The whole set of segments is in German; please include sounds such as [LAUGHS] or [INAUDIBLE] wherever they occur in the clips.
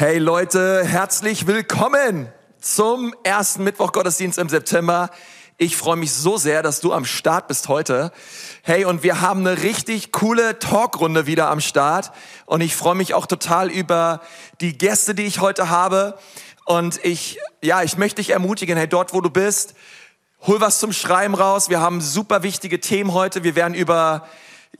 Hey Leute, herzlich willkommen zum ersten Mittwoch Gottesdienst im September. Ich freue mich so sehr, dass du am Start bist heute. Hey, und wir haben eine richtig coole Talkrunde wieder am Start. Und ich freue mich auch total über die Gäste, die ich heute habe. Und ich, ja, ich möchte dich ermutigen, hey, dort, wo du bist, hol was zum Schreiben raus. Wir haben super wichtige Themen heute. Wir werden über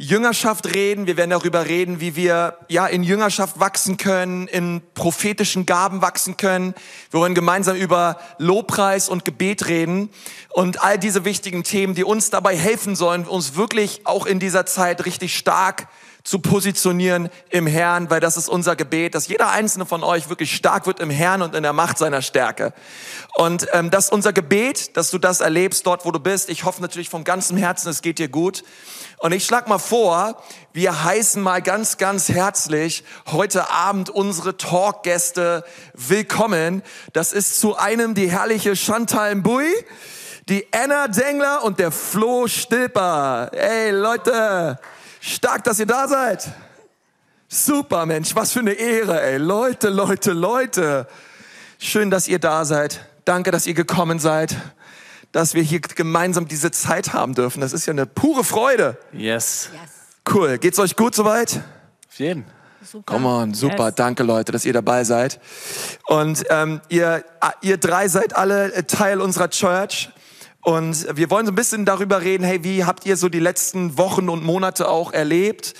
Jüngerschaft reden. Wir werden darüber reden, wie wir ja in Jüngerschaft wachsen können, in prophetischen Gaben wachsen können. Wir wollen gemeinsam über Lobpreis und Gebet reden und all diese wichtigen Themen, die uns dabei helfen sollen, uns wirklich auch in dieser Zeit richtig stark zu positionieren im Herrn, weil das ist unser Gebet, dass jeder einzelne von euch wirklich stark wird im Herrn und in der Macht seiner Stärke. Und ähm, das ist unser Gebet, dass du das erlebst dort, wo du bist. Ich hoffe natürlich vom ganzen Herzen, es geht dir gut. Und ich schlag mal vor, wir heißen mal ganz, ganz herzlich heute Abend unsere Talkgäste willkommen. Das ist zu einem die herrliche Chantal Mbui, die Anna Dengler und der Flo Stilper. Ey Leute, stark, dass ihr da seid. Super Mensch, was für eine Ehre, ey. Leute, Leute, Leute. Schön, dass ihr da seid. Danke, dass ihr gekommen seid dass wir hier gemeinsam diese Zeit haben dürfen. Das ist ja eine pure Freude. Yes. Cool. Geht's euch gut soweit? Auf jeden. Super. Come on, super. Yes. Danke, Leute, dass ihr dabei seid. Und ähm, ihr, ihr drei seid alle Teil unserer Church. Und wir wollen so ein bisschen darüber reden, hey, wie habt ihr so die letzten Wochen und Monate auch erlebt?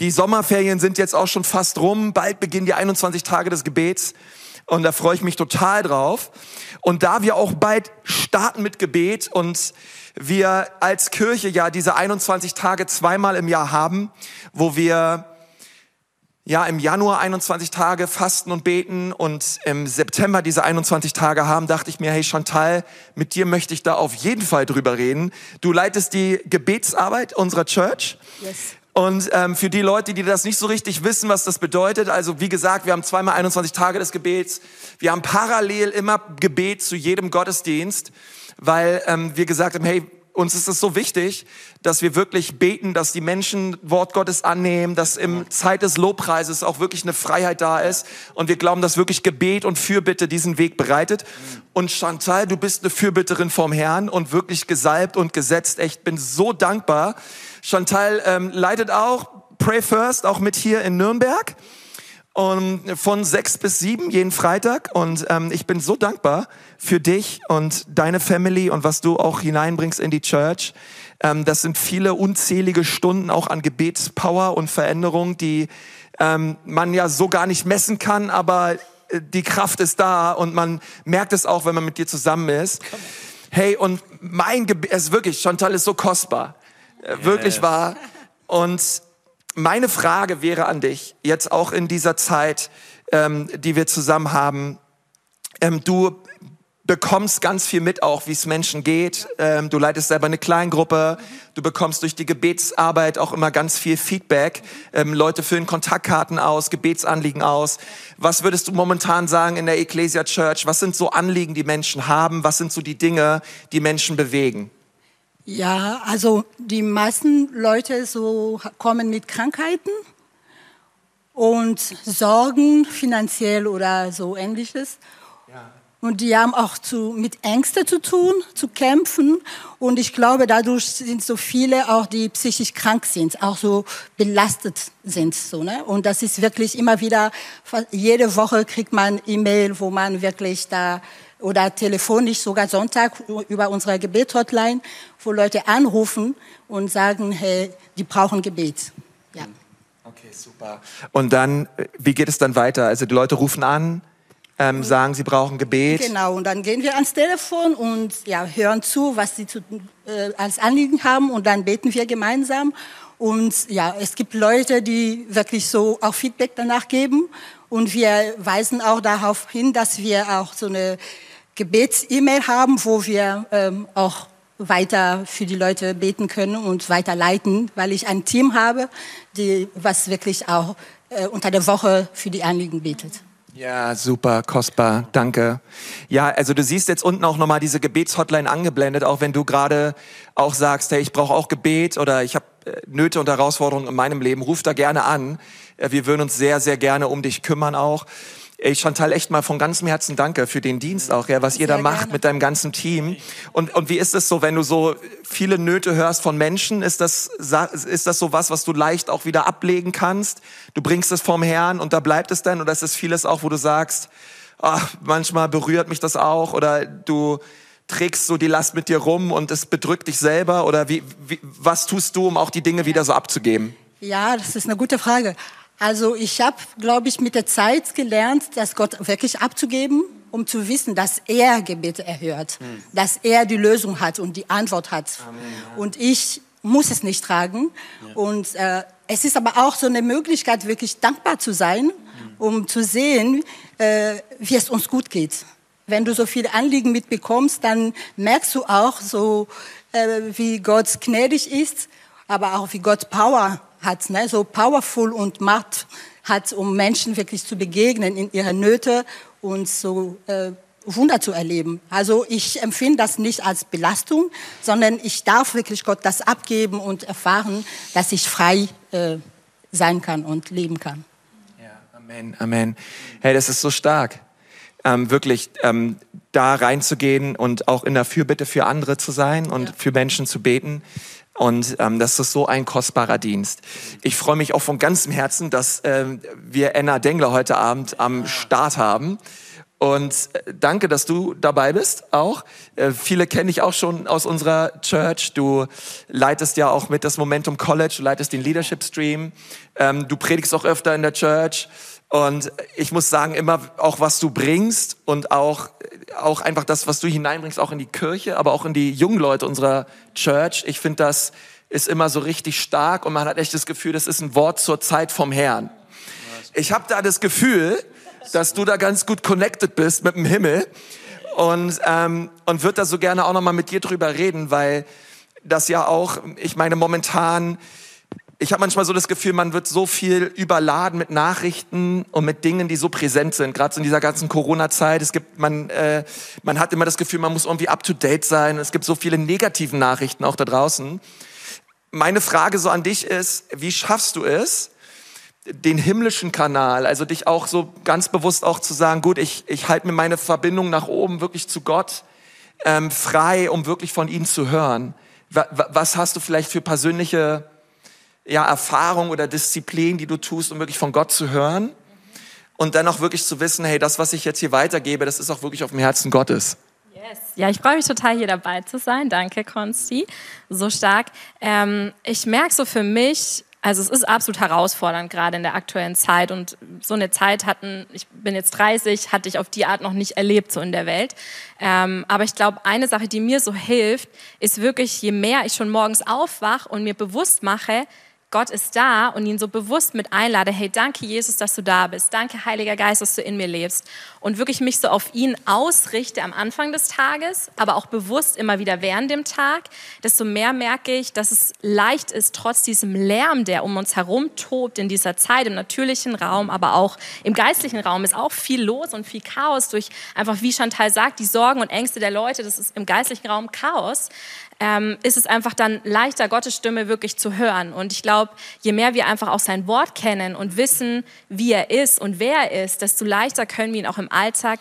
Die Sommerferien sind jetzt auch schon fast rum. Bald beginnen die 21 Tage des Gebets. Und da freue ich mich total drauf. Und da wir auch bald starten mit Gebet und wir als Kirche ja diese 21 Tage zweimal im Jahr haben, wo wir ja im Januar 21 Tage fasten und beten und im September diese 21 Tage haben, dachte ich mir, hey Chantal, mit dir möchte ich da auf jeden Fall drüber reden. Du leitest die Gebetsarbeit unserer Church. Yes. Und ähm, für die Leute, die das nicht so richtig wissen, was das bedeutet, also wie gesagt, wir haben zweimal 21 Tage des Gebets. Wir haben parallel immer Gebet zu jedem Gottesdienst, weil ähm, wir gesagt haben, hey, uns ist es so wichtig, dass wir wirklich beten, dass die Menschen Wort Gottes annehmen, dass im Zeit des Lobpreises auch wirklich eine Freiheit da ist. Und wir glauben, dass wirklich Gebet und Fürbitte diesen Weg bereitet. Und Chantal, du bist eine Fürbitterin vom Herrn und wirklich gesalbt und gesetzt. Ich bin so dankbar, Chantal ähm, leitet auch Pray First, auch mit hier in Nürnberg. Und von sechs bis sieben jeden Freitag. Und ähm, ich bin so dankbar für dich und deine Family und was du auch hineinbringst in die Church. Ähm, das sind viele unzählige Stunden auch an Gebetspower und Veränderung, die ähm, man ja so gar nicht messen kann, aber äh, die Kraft ist da und man merkt es auch, wenn man mit dir zusammen ist. Hey, und mein Gebet, es ist wirklich, Chantal ist so kostbar. Äh, wirklich wahr. Und meine Frage wäre an dich, jetzt auch in dieser Zeit, ähm, die wir zusammen haben. Ähm, du bekommst ganz viel mit auch, wie es Menschen geht. Ähm, du leitest selber eine Kleingruppe. Du bekommst durch die Gebetsarbeit auch immer ganz viel Feedback. Ähm, Leute füllen Kontaktkarten aus, Gebetsanliegen aus. Was würdest du momentan sagen in der Ecclesia Church? Was sind so Anliegen, die Menschen haben? Was sind so die Dinge, die Menschen bewegen? Ja, also die meisten Leute so kommen mit Krankheiten und Sorgen finanziell oder so ähnliches. Ja. Und die haben auch zu, mit Ängsten zu tun, zu kämpfen. Und ich glaube, dadurch sind so viele auch, die psychisch krank sind, auch so belastet sind. So, ne? Und das ist wirklich immer wieder, jede Woche kriegt man E-Mail, wo man wirklich da oder telefonisch sogar Sonntag über unsere Gebethotline, wo Leute anrufen und sagen, hey, die brauchen Gebet. Ja. Okay, super. Und dann, wie geht es dann weiter? Also die Leute rufen an, ähm, sagen, sie brauchen Gebet. Genau, und dann gehen wir ans Telefon und ja, hören zu, was sie zu, äh, als Anliegen haben und dann beten wir gemeinsam. Und ja, es gibt Leute, die wirklich so auch Feedback danach geben. Und wir weisen auch darauf hin, dass wir auch so eine Gebets-E-Mail haben, wo wir ähm, auch weiter für die Leute beten können und weiterleiten, weil ich ein Team habe, die was wirklich auch äh, unter der Woche für die Anliegen betet. Ja, super, kostbar, danke. Ja, also du siehst jetzt unten auch nochmal diese Gebetshotline angeblendet, auch wenn du gerade auch sagst, hey, ich brauche auch Gebet oder ich habe äh, Nöte und Herausforderungen in meinem Leben, ruf da gerne an. Äh, wir würden uns sehr, sehr gerne um dich kümmern auch. Ey, Chantal, echt mal von ganzem Herzen danke für den Dienst auch, ja, was ihr Sehr da macht gerne. mit deinem ganzen Team. Und, und wie ist es so, wenn du so viele Nöte hörst von Menschen? Ist das, ist das so was, was du leicht auch wieder ablegen kannst? Du bringst es vom Herrn und da bleibt es dann? Oder ist es vieles auch, wo du sagst, ach, manchmal berührt mich das auch? Oder du trägst so die Last mit dir rum und es bedrückt dich selber? Oder wie, wie was tust du, um auch die Dinge wieder so abzugeben? Ja, das ist eine gute Frage. Also ich habe, glaube ich, mit der Zeit gelernt, dass Gott wirklich abzugeben, um zu wissen, dass er Gebete erhört, hm. dass er die Lösung hat und die Antwort hat. Amen. Und ich muss es nicht tragen. Ja. Und äh, es ist aber auch so eine Möglichkeit, wirklich dankbar zu sein, hm. um zu sehen, äh, wie es uns gut geht. Wenn du so viele Anliegen mitbekommst, dann merkst du auch so, äh, wie Gott gnädig ist, aber auch wie Gott Power hat, ne, so powerful und Macht hat, um Menschen wirklich zu begegnen in ihrer Nöte und so äh, Wunder zu erleben. Also ich empfinde das nicht als Belastung, sondern ich darf wirklich Gott das abgeben und erfahren, dass ich frei äh, sein kann und leben kann. Ja, Amen, Amen. Hey, das ist so stark. Ähm, wirklich ähm, da reinzugehen und auch in der Fürbitte für andere zu sein und ja. für Menschen zu beten. Und ähm, das ist so ein kostbarer Dienst. Ich freue mich auch von ganzem Herzen, dass ähm, wir Anna Dengler heute Abend am Start haben. Und äh, danke, dass du dabei bist auch. Äh, viele kenne ich auch schon aus unserer Church. Du leitest ja auch mit das Momentum College, du leitest den Leadership Stream. Ähm, du predigst auch öfter in der Church. Und ich muss sagen, immer auch was du bringst und auch, auch einfach das, was du hineinbringst, auch in die Kirche, aber auch in die jungen Leute unserer Church. Ich finde, das ist immer so richtig stark und man hat echt das Gefühl, das ist ein Wort zur Zeit vom Herrn. Ich habe da das Gefühl, dass du da ganz gut connected bist mit dem Himmel und, ähm, und würde da so gerne auch nochmal mit dir drüber reden, weil das ja auch, ich meine, momentan ich habe manchmal so das Gefühl, man wird so viel überladen mit Nachrichten und mit Dingen, die so präsent sind. Gerade so in dieser ganzen Corona-Zeit. Es gibt, man, äh, man hat immer das Gefühl, man muss irgendwie up to date sein. Es gibt so viele negativen Nachrichten auch da draußen. Meine Frage so an dich ist: Wie schaffst du es, den himmlischen Kanal, also dich auch so ganz bewusst auch zu sagen, gut, ich ich halte mir meine Verbindung nach oben wirklich zu Gott ähm, frei, um wirklich von ihm zu hören. Was hast du vielleicht für persönliche ja, Erfahrung oder Disziplin, die du tust, um wirklich von Gott zu hören und dann auch wirklich zu wissen, hey, das, was ich jetzt hier weitergebe, das ist auch wirklich auf dem Herzen Gottes. Yes. Ja, ich freue mich total, hier dabei zu sein. Danke, Konsti. So stark. Ähm, ich merke so für mich, also es ist absolut herausfordernd, gerade in der aktuellen Zeit. Und so eine Zeit hatten, ich bin jetzt 30, hatte ich auf die Art noch nicht erlebt, so in der Welt. Ähm, aber ich glaube, eine Sache, die mir so hilft, ist wirklich, je mehr ich schon morgens aufwache und mir bewusst mache, Gott ist da und ihn so bewusst mit einlade, hey, danke Jesus, dass du da bist. Danke Heiliger Geist, dass du in mir lebst. Und wirklich mich so auf ihn ausrichte am Anfang des Tages, aber auch bewusst immer wieder während dem Tag, desto mehr merke ich, dass es leicht ist, trotz diesem Lärm, der um uns herum tobt in dieser Zeit, im natürlichen Raum, aber auch im geistlichen Raum ist auch viel los und viel Chaos durch einfach, wie Chantal sagt, die Sorgen und Ängste der Leute, das ist im geistlichen Raum Chaos ähm, ist es einfach dann leichter, Gottes Stimme wirklich zu hören. Und ich glaube, je mehr wir einfach auch sein Wort kennen und wissen, wie er ist und wer er ist, desto leichter können wir ihn auch im Alltag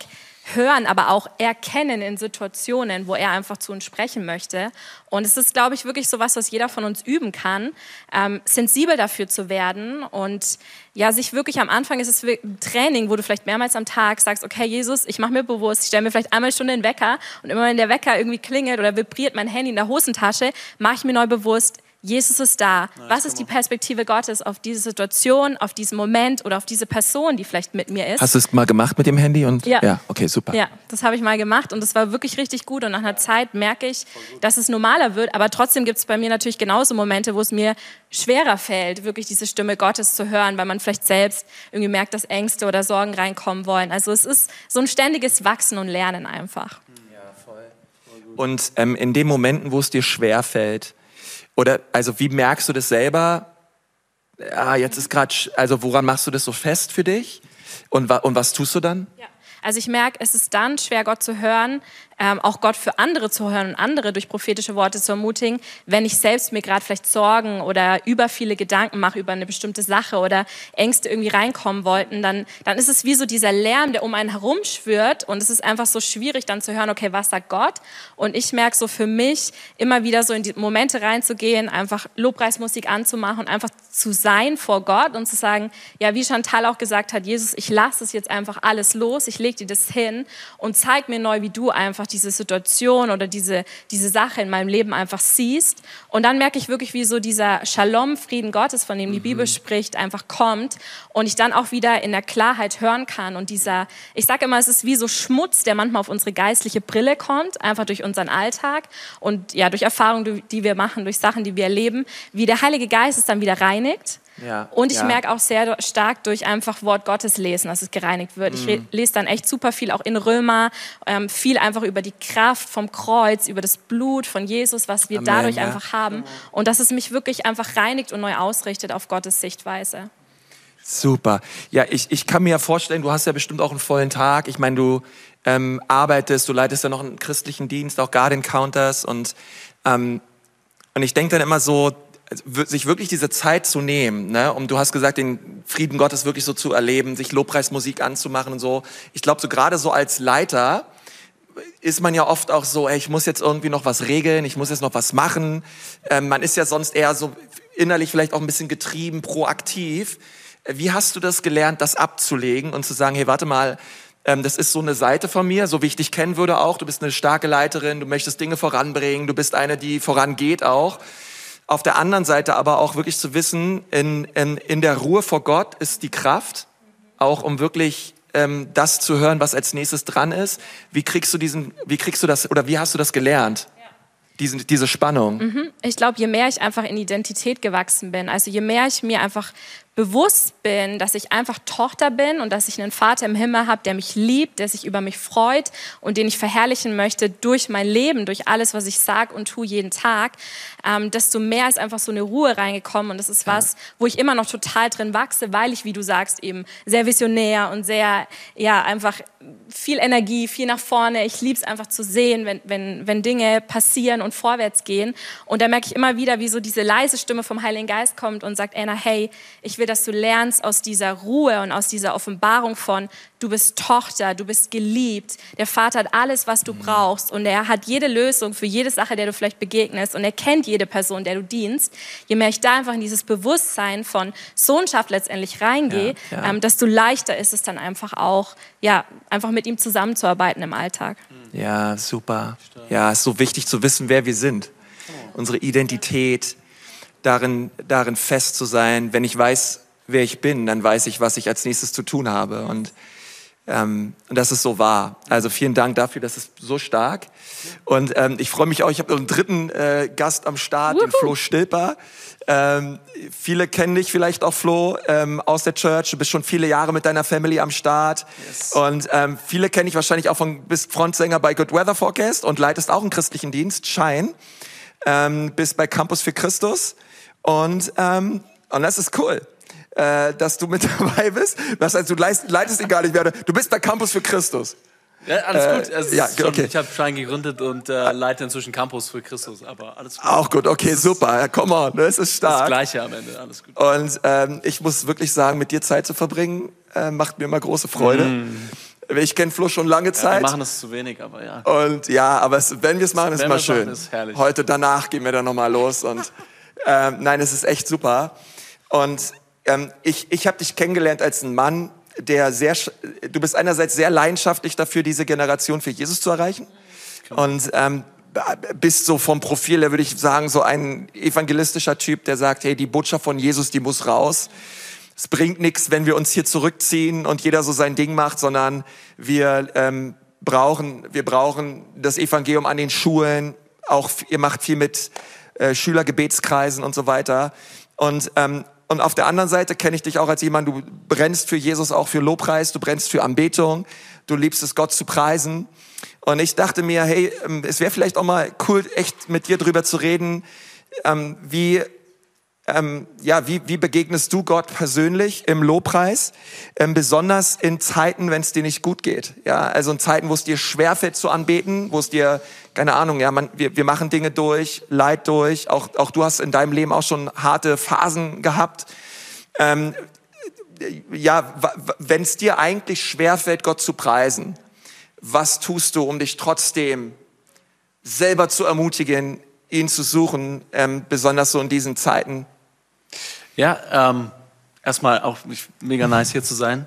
hören, aber auch erkennen in Situationen, wo er einfach zu uns sprechen möchte. Und es ist, glaube ich, wirklich so was, was jeder von uns üben kann, ähm, sensibel dafür zu werden und ja, sich wirklich am Anfang ist es ein Training, wo du vielleicht mehrmals am Tag sagst, okay, Jesus, ich mache mir bewusst, ich stelle mir vielleicht einmal Stunde den Wecker und immer wenn der Wecker irgendwie klingelt oder vibriert mein Handy in der Hosentasche, mache ich mir neu bewusst, Jesus ist da. Was ist die Perspektive Gottes auf diese Situation, auf diesen Moment oder auf diese Person, die vielleicht mit mir ist? Hast du es mal gemacht mit dem Handy? Und, ja. ja okay, super. Ja, das habe ich mal gemacht und es war wirklich richtig gut. Und nach einer Zeit merke ich, dass es normaler wird. Aber trotzdem gibt es bei mir natürlich genauso Momente, wo es mir schwerer fällt, wirklich diese Stimme Gottes zu hören, weil man vielleicht selbst irgendwie merkt, dass Ängste oder Sorgen reinkommen wollen. Also es ist so ein ständiges Wachsen und Lernen einfach. Ja, voll. Und ähm, in den Momenten, wo es dir schwer fällt, oder also wie merkst du das selber? Ah, jetzt ist gerade, also woran machst du das so fest für dich? Und, und was tust du dann? Ja. Also ich merke, es ist dann schwer, Gott zu hören, ähm, auch Gott für andere zu hören und andere durch prophetische Worte zu ermutigen, wenn ich selbst mir gerade vielleicht Sorgen oder über viele Gedanken mache über eine bestimmte Sache oder Ängste irgendwie reinkommen wollten, dann, dann ist es wie so dieser Lärm, der um einen herum schwirrt und es ist einfach so schwierig dann zu hören, okay, was sagt Gott? Und ich merke so für mich immer wieder so in die Momente reinzugehen, einfach Lobpreismusik anzumachen und einfach zu sein vor Gott und zu sagen, ja, wie Chantal auch gesagt hat, Jesus, ich lasse es jetzt einfach alles los, ich lege dir das hin und zeig mir neu, wie du einfach einfach diese Situation oder diese, diese Sache in meinem Leben einfach siehst. Und dann merke ich wirklich, wie so dieser Shalom-Frieden Gottes, von dem die mhm. Bibel spricht, einfach kommt und ich dann auch wieder in der Klarheit hören kann. Und dieser, ich sage immer, es ist wie so Schmutz, der manchmal auf unsere geistliche Brille kommt, einfach durch unseren Alltag und ja, durch Erfahrungen, die wir machen, durch Sachen, die wir erleben, wie der Heilige Geist es dann wieder reinigt ja, und ich ja. merke auch sehr stark durch einfach Wort Gottes lesen, dass es gereinigt wird. Mhm. Ich lese dann echt super viel, auch in Römer, ähm, viel einfach über die Kraft vom Kreuz, über das Blut von Jesus, was wir Amen, dadurch ja. einfach haben. Und dass es mich wirklich einfach reinigt und neu ausrichtet auf Gottes Sichtweise. Super. Ja, ich, ich kann mir ja vorstellen, du hast ja bestimmt auch einen vollen Tag. Ich meine, du ähm, arbeitest, du leitest ja noch einen christlichen Dienst, auch Guard Encounters und ähm, und ich denke dann immer so, sich wirklich diese Zeit zu nehmen, ne, um du hast gesagt, den Frieden Gottes wirklich so zu erleben, sich Lobpreismusik anzumachen und so. Ich glaube, so gerade so als Leiter ist man ja oft auch so, ey, ich muss jetzt irgendwie noch was regeln, ich muss jetzt noch was machen. Ähm, man ist ja sonst eher so innerlich vielleicht auch ein bisschen getrieben, proaktiv. Wie hast du das gelernt, das abzulegen und zu sagen, hey, warte mal, ähm, das ist so eine Seite von mir, so wie ich dich kennen würde auch. Du bist eine starke Leiterin, du möchtest Dinge voranbringen, du bist eine, die vorangeht auch. Auf der anderen Seite aber auch wirklich zu wissen, in, in, in der Ruhe vor Gott ist die Kraft, auch um wirklich ähm, das zu hören, was als nächstes dran ist. Wie kriegst du diesen, wie kriegst du das oder wie hast du das gelernt? Diese, diese Spannung. Mhm. Ich glaube, je mehr ich einfach in Identität gewachsen bin, also je mehr ich mir einfach bewusst bin, dass ich einfach Tochter bin und dass ich einen Vater im Himmel habe, der mich liebt, der sich über mich freut und den ich verherrlichen möchte durch mein Leben, durch alles, was ich sage und tue jeden Tag, ähm, desto mehr ist einfach so eine Ruhe reingekommen und das ist was, wo ich immer noch total drin wachse, weil ich, wie du sagst, eben sehr visionär und sehr, ja, einfach viel Energie, viel nach vorne. Ich liebe es einfach zu sehen, wenn, wenn, wenn Dinge passieren und vorwärts gehen. Und da merke ich immer wieder, wie so diese leise Stimme vom Heiligen Geist kommt und sagt, Anna, hey, ich will dass du lernst aus dieser Ruhe und aus dieser Offenbarung von, du bist Tochter, du bist geliebt. Der Vater hat alles, was du brauchst und er hat jede Lösung für jede Sache, der du vielleicht begegnest und er kennt jede Person, der du dienst. Je mehr ich da einfach in dieses Bewusstsein von Sohnschaft letztendlich reingehe, ja, ja. ähm, desto leichter ist es dann einfach auch, ja, einfach mit ihm zusammenzuarbeiten im Alltag. Ja, super. Ja, ist so wichtig zu wissen, wer wir sind. Unsere Identität, darin, darin fest zu sein. Wenn ich weiß, wer ich bin, dann weiß ich, was ich als nächstes zu tun habe. Und, ähm, und das ist so wahr. Also vielen Dank dafür, das ist so stark. Und ähm, ich freue mich auch, ich habe einen dritten äh, Gast am Start, Wuhu. den Flo Stilper. Ähm, viele kennen dich vielleicht auch, Flo, ähm, aus der Church. Du bist schon viele Jahre mit deiner Family am Start. Yes. Und ähm, viele kennen dich wahrscheinlich auch von, bist Frontsänger bei Good Weather Forecast und leitest auch einen christlichen Dienst, Shine. Ähm, bist bei Campus für Christus. Und, ähm, und das ist cool, äh, dass du mit [LAUGHS] dabei bist. Das heißt, du leitest, leitest ihn gar nicht mehr. Du bist bei Campus für Christus. Ja, alles äh, gut. Also ja, schon, okay. Ich habe Schein gegründet und äh, leite inzwischen Campus für Christus, aber alles gut. Auch gut, okay, super. Ja, come on, das ist stark. Das Gleiche am Ende, alles gut. Und ähm, ich muss wirklich sagen, mit dir Zeit zu verbringen, äh, macht mir immer große Freude. Mm. Ich kenne Flo schon lange Zeit. Ja, wir machen es zu wenig, aber ja. Und ja, aber es, wenn wir es machen, ist immer schön. Machen, ist herrlich. Heute danach gehen wir dann nochmal los und [LAUGHS] ähm, nein, es ist echt super. Und ähm, ich, ich habe dich kennengelernt als ein Mann, der sehr, du bist einerseits sehr leidenschaftlich dafür, diese Generation für Jesus zu erreichen. Und ähm, bist so vom Profil, da würde ich sagen, so ein evangelistischer Typ, der sagt, hey, die Botschaft von Jesus, die muss raus. Es bringt nichts, wenn wir uns hier zurückziehen und jeder so sein Ding macht, sondern wir ähm, brauchen, wir brauchen das Evangelium an den Schulen. Auch ihr macht viel mit äh, Schülergebetskreisen und so weiter. Und, ähm, und auf der anderen Seite kenne ich dich auch als jemand, du brennst für Jesus, auch für Lobpreis, du brennst für Anbetung, du liebst es, Gott zu preisen. Und ich dachte mir, hey, ähm, es wäre vielleicht auch mal cool, echt mit dir drüber zu reden, ähm, wie, ähm, ja, wie, wie begegnest du Gott persönlich im Lobpreis? Ähm, besonders in Zeiten, wenn es dir nicht gut geht. Ja, also in Zeiten, wo es dir schwerfällt zu anbeten, wo es dir, keine Ahnung, ja, man, wir, wir machen Dinge durch, Leid durch. Auch, auch du hast in deinem Leben auch schon harte Phasen gehabt. Ähm, ja, wenn es dir eigentlich schwerfällt, Gott zu preisen, was tust du, um dich trotzdem selber zu ermutigen, ihn zu suchen, ähm, besonders so in diesen Zeiten? Ja, ähm, erstmal auch mega nice hier zu sein.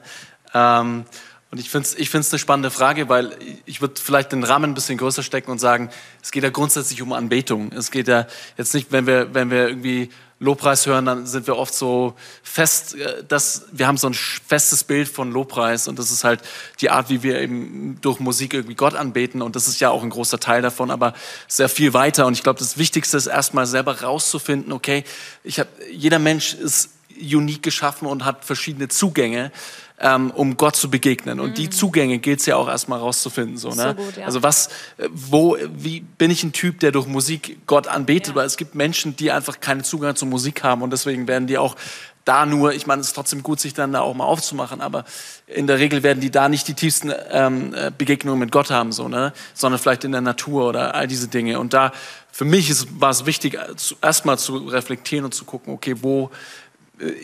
Ähm, und ich finde es ich find's eine spannende Frage, weil ich würde vielleicht den Rahmen ein bisschen größer stecken und sagen, es geht ja grundsätzlich um Anbetung. Es geht ja jetzt nicht, wenn wir, wenn wir irgendwie Lobpreis hören, dann sind wir oft so fest, äh, dass wir haben so ein festes Bild von Lobpreis und das ist halt die Art, wie wir eben durch Musik irgendwie Gott anbeten und das ist ja auch ein großer Teil davon, aber sehr viel weiter und ich glaube, das Wichtigste ist erstmal selber rauszufinden, okay, ich habe jeder Mensch ist unique geschaffen und hat verschiedene Zugänge ähm, um Gott zu begegnen. Und die mhm. Zugänge gilt es ja auch erstmal rauszufinden. So, ne? So gut, ja. Also was, äh, wo, wie bin ich ein Typ, der durch Musik Gott anbetet? Ja. Weil es gibt Menschen, die einfach keinen Zugang zur Musik haben und deswegen werden die auch da nur, ich meine, es ist trotzdem gut, sich dann da auch mal aufzumachen, aber in der Regel werden die da nicht die tiefsten ähm, äh, Begegnungen mit Gott haben, so, ne? sondern vielleicht in der Natur oder all diese Dinge. Und da, für mich ist, war es wichtig, äh, erstmal zu reflektieren und zu gucken, okay, wo,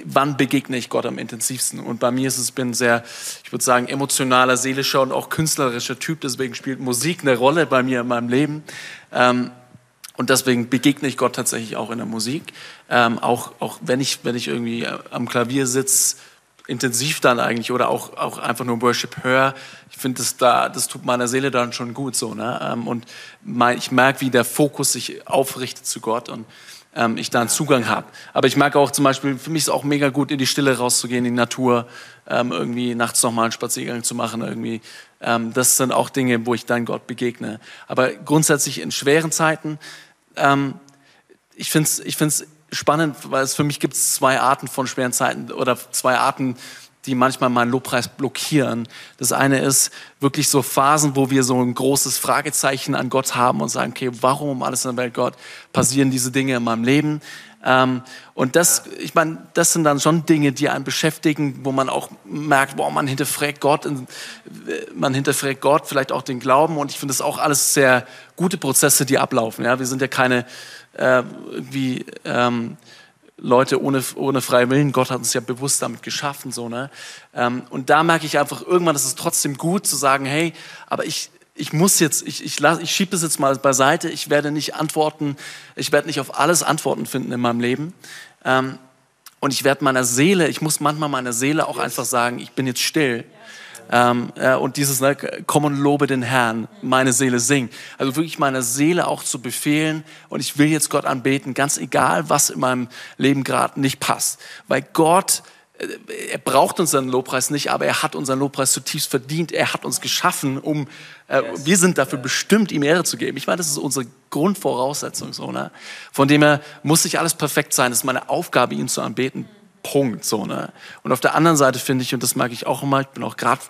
wann begegne ich Gott am intensivsten? Und bei mir ist es, bin sehr, ich würde sagen, emotionaler, seelischer und auch künstlerischer Typ. Deswegen spielt Musik eine Rolle bei mir in meinem Leben. Ähm, und deswegen begegne ich Gott tatsächlich auch in der Musik. Ähm, auch, auch wenn ich, wenn ich irgendwie äh, am Klavier sitze, intensiv dann eigentlich oder auch, auch einfach nur Worship höre. Ich finde, das, da, das tut meiner Seele dann schon gut so. Ne? Ähm, und mein, ich merke, wie der Fokus sich aufrichtet zu Gott. Und ähm, ich da einen Zugang habe. Aber ich merke auch zum Beispiel, für mich ist es auch mega gut, in die Stille rauszugehen, in die Natur, ähm, irgendwie nachts nochmal einen Spaziergang zu machen, irgendwie. Ähm, das sind auch Dinge, wo ich dann Gott begegne. Aber grundsätzlich in schweren Zeiten, ähm, ich finde es ich find's spannend, weil es für mich gibt zwei Arten von schweren Zeiten oder zwei Arten, die manchmal meinen Lobpreis blockieren. Das eine ist wirklich so Phasen, wo wir so ein großes Fragezeichen an Gott haben und sagen, okay, warum um alles in der Welt, Gott, passieren diese Dinge in meinem Leben? Ähm, und das, ich meine, das sind dann schon Dinge, die einen beschäftigen, wo man auch merkt, boah, man hinterfragt Gott, man hinterfragt Gott, vielleicht auch den Glauben. Und ich finde das auch alles sehr gute Prozesse, die ablaufen. Ja, wir sind ja keine äh, irgendwie ähm, Leute ohne, ohne freien Willen. Gott hat uns ja bewusst damit geschaffen, so, ne? Ähm, und da merke ich einfach, irgendwann ist es trotzdem gut zu sagen, hey, aber ich, ich muss jetzt, ich, ich, ich schiebe das jetzt mal beiseite, ich werde nicht antworten, ich werde nicht auf alles Antworten finden in meinem Leben. Ähm, und ich werde meiner Seele, ich muss manchmal meiner Seele auch einfach sagen, ich bin jetzt still. Ähm, äh, und dieses, ne, komm und lobe den Herrn, meine Seele singt. Also wirklich meiner Seele auch zu befehlen und ich will jetzt Gott anbeten, ganz egal, was in meinem Leben gerade nicht passt. Weil Gott, äh, er braucht unseren Lobpreis nicht, aber er hat unseren Lobpreis zutiefst verdient. Er hat uns geschaffen, um, äh, wir sind dafür bestimmt, ihm Ehre zu geben. Ich meine, das ist unsere Grundvoraussetzung, so, ne? Von dem her muss nicht alles perfekt sein. Es ist meine Aufgabe, ihn zu anbeten. Punkt. So, ne? Und auf der anderen Seite finde ich, und das mag ich auch immer, ich bin auch gerade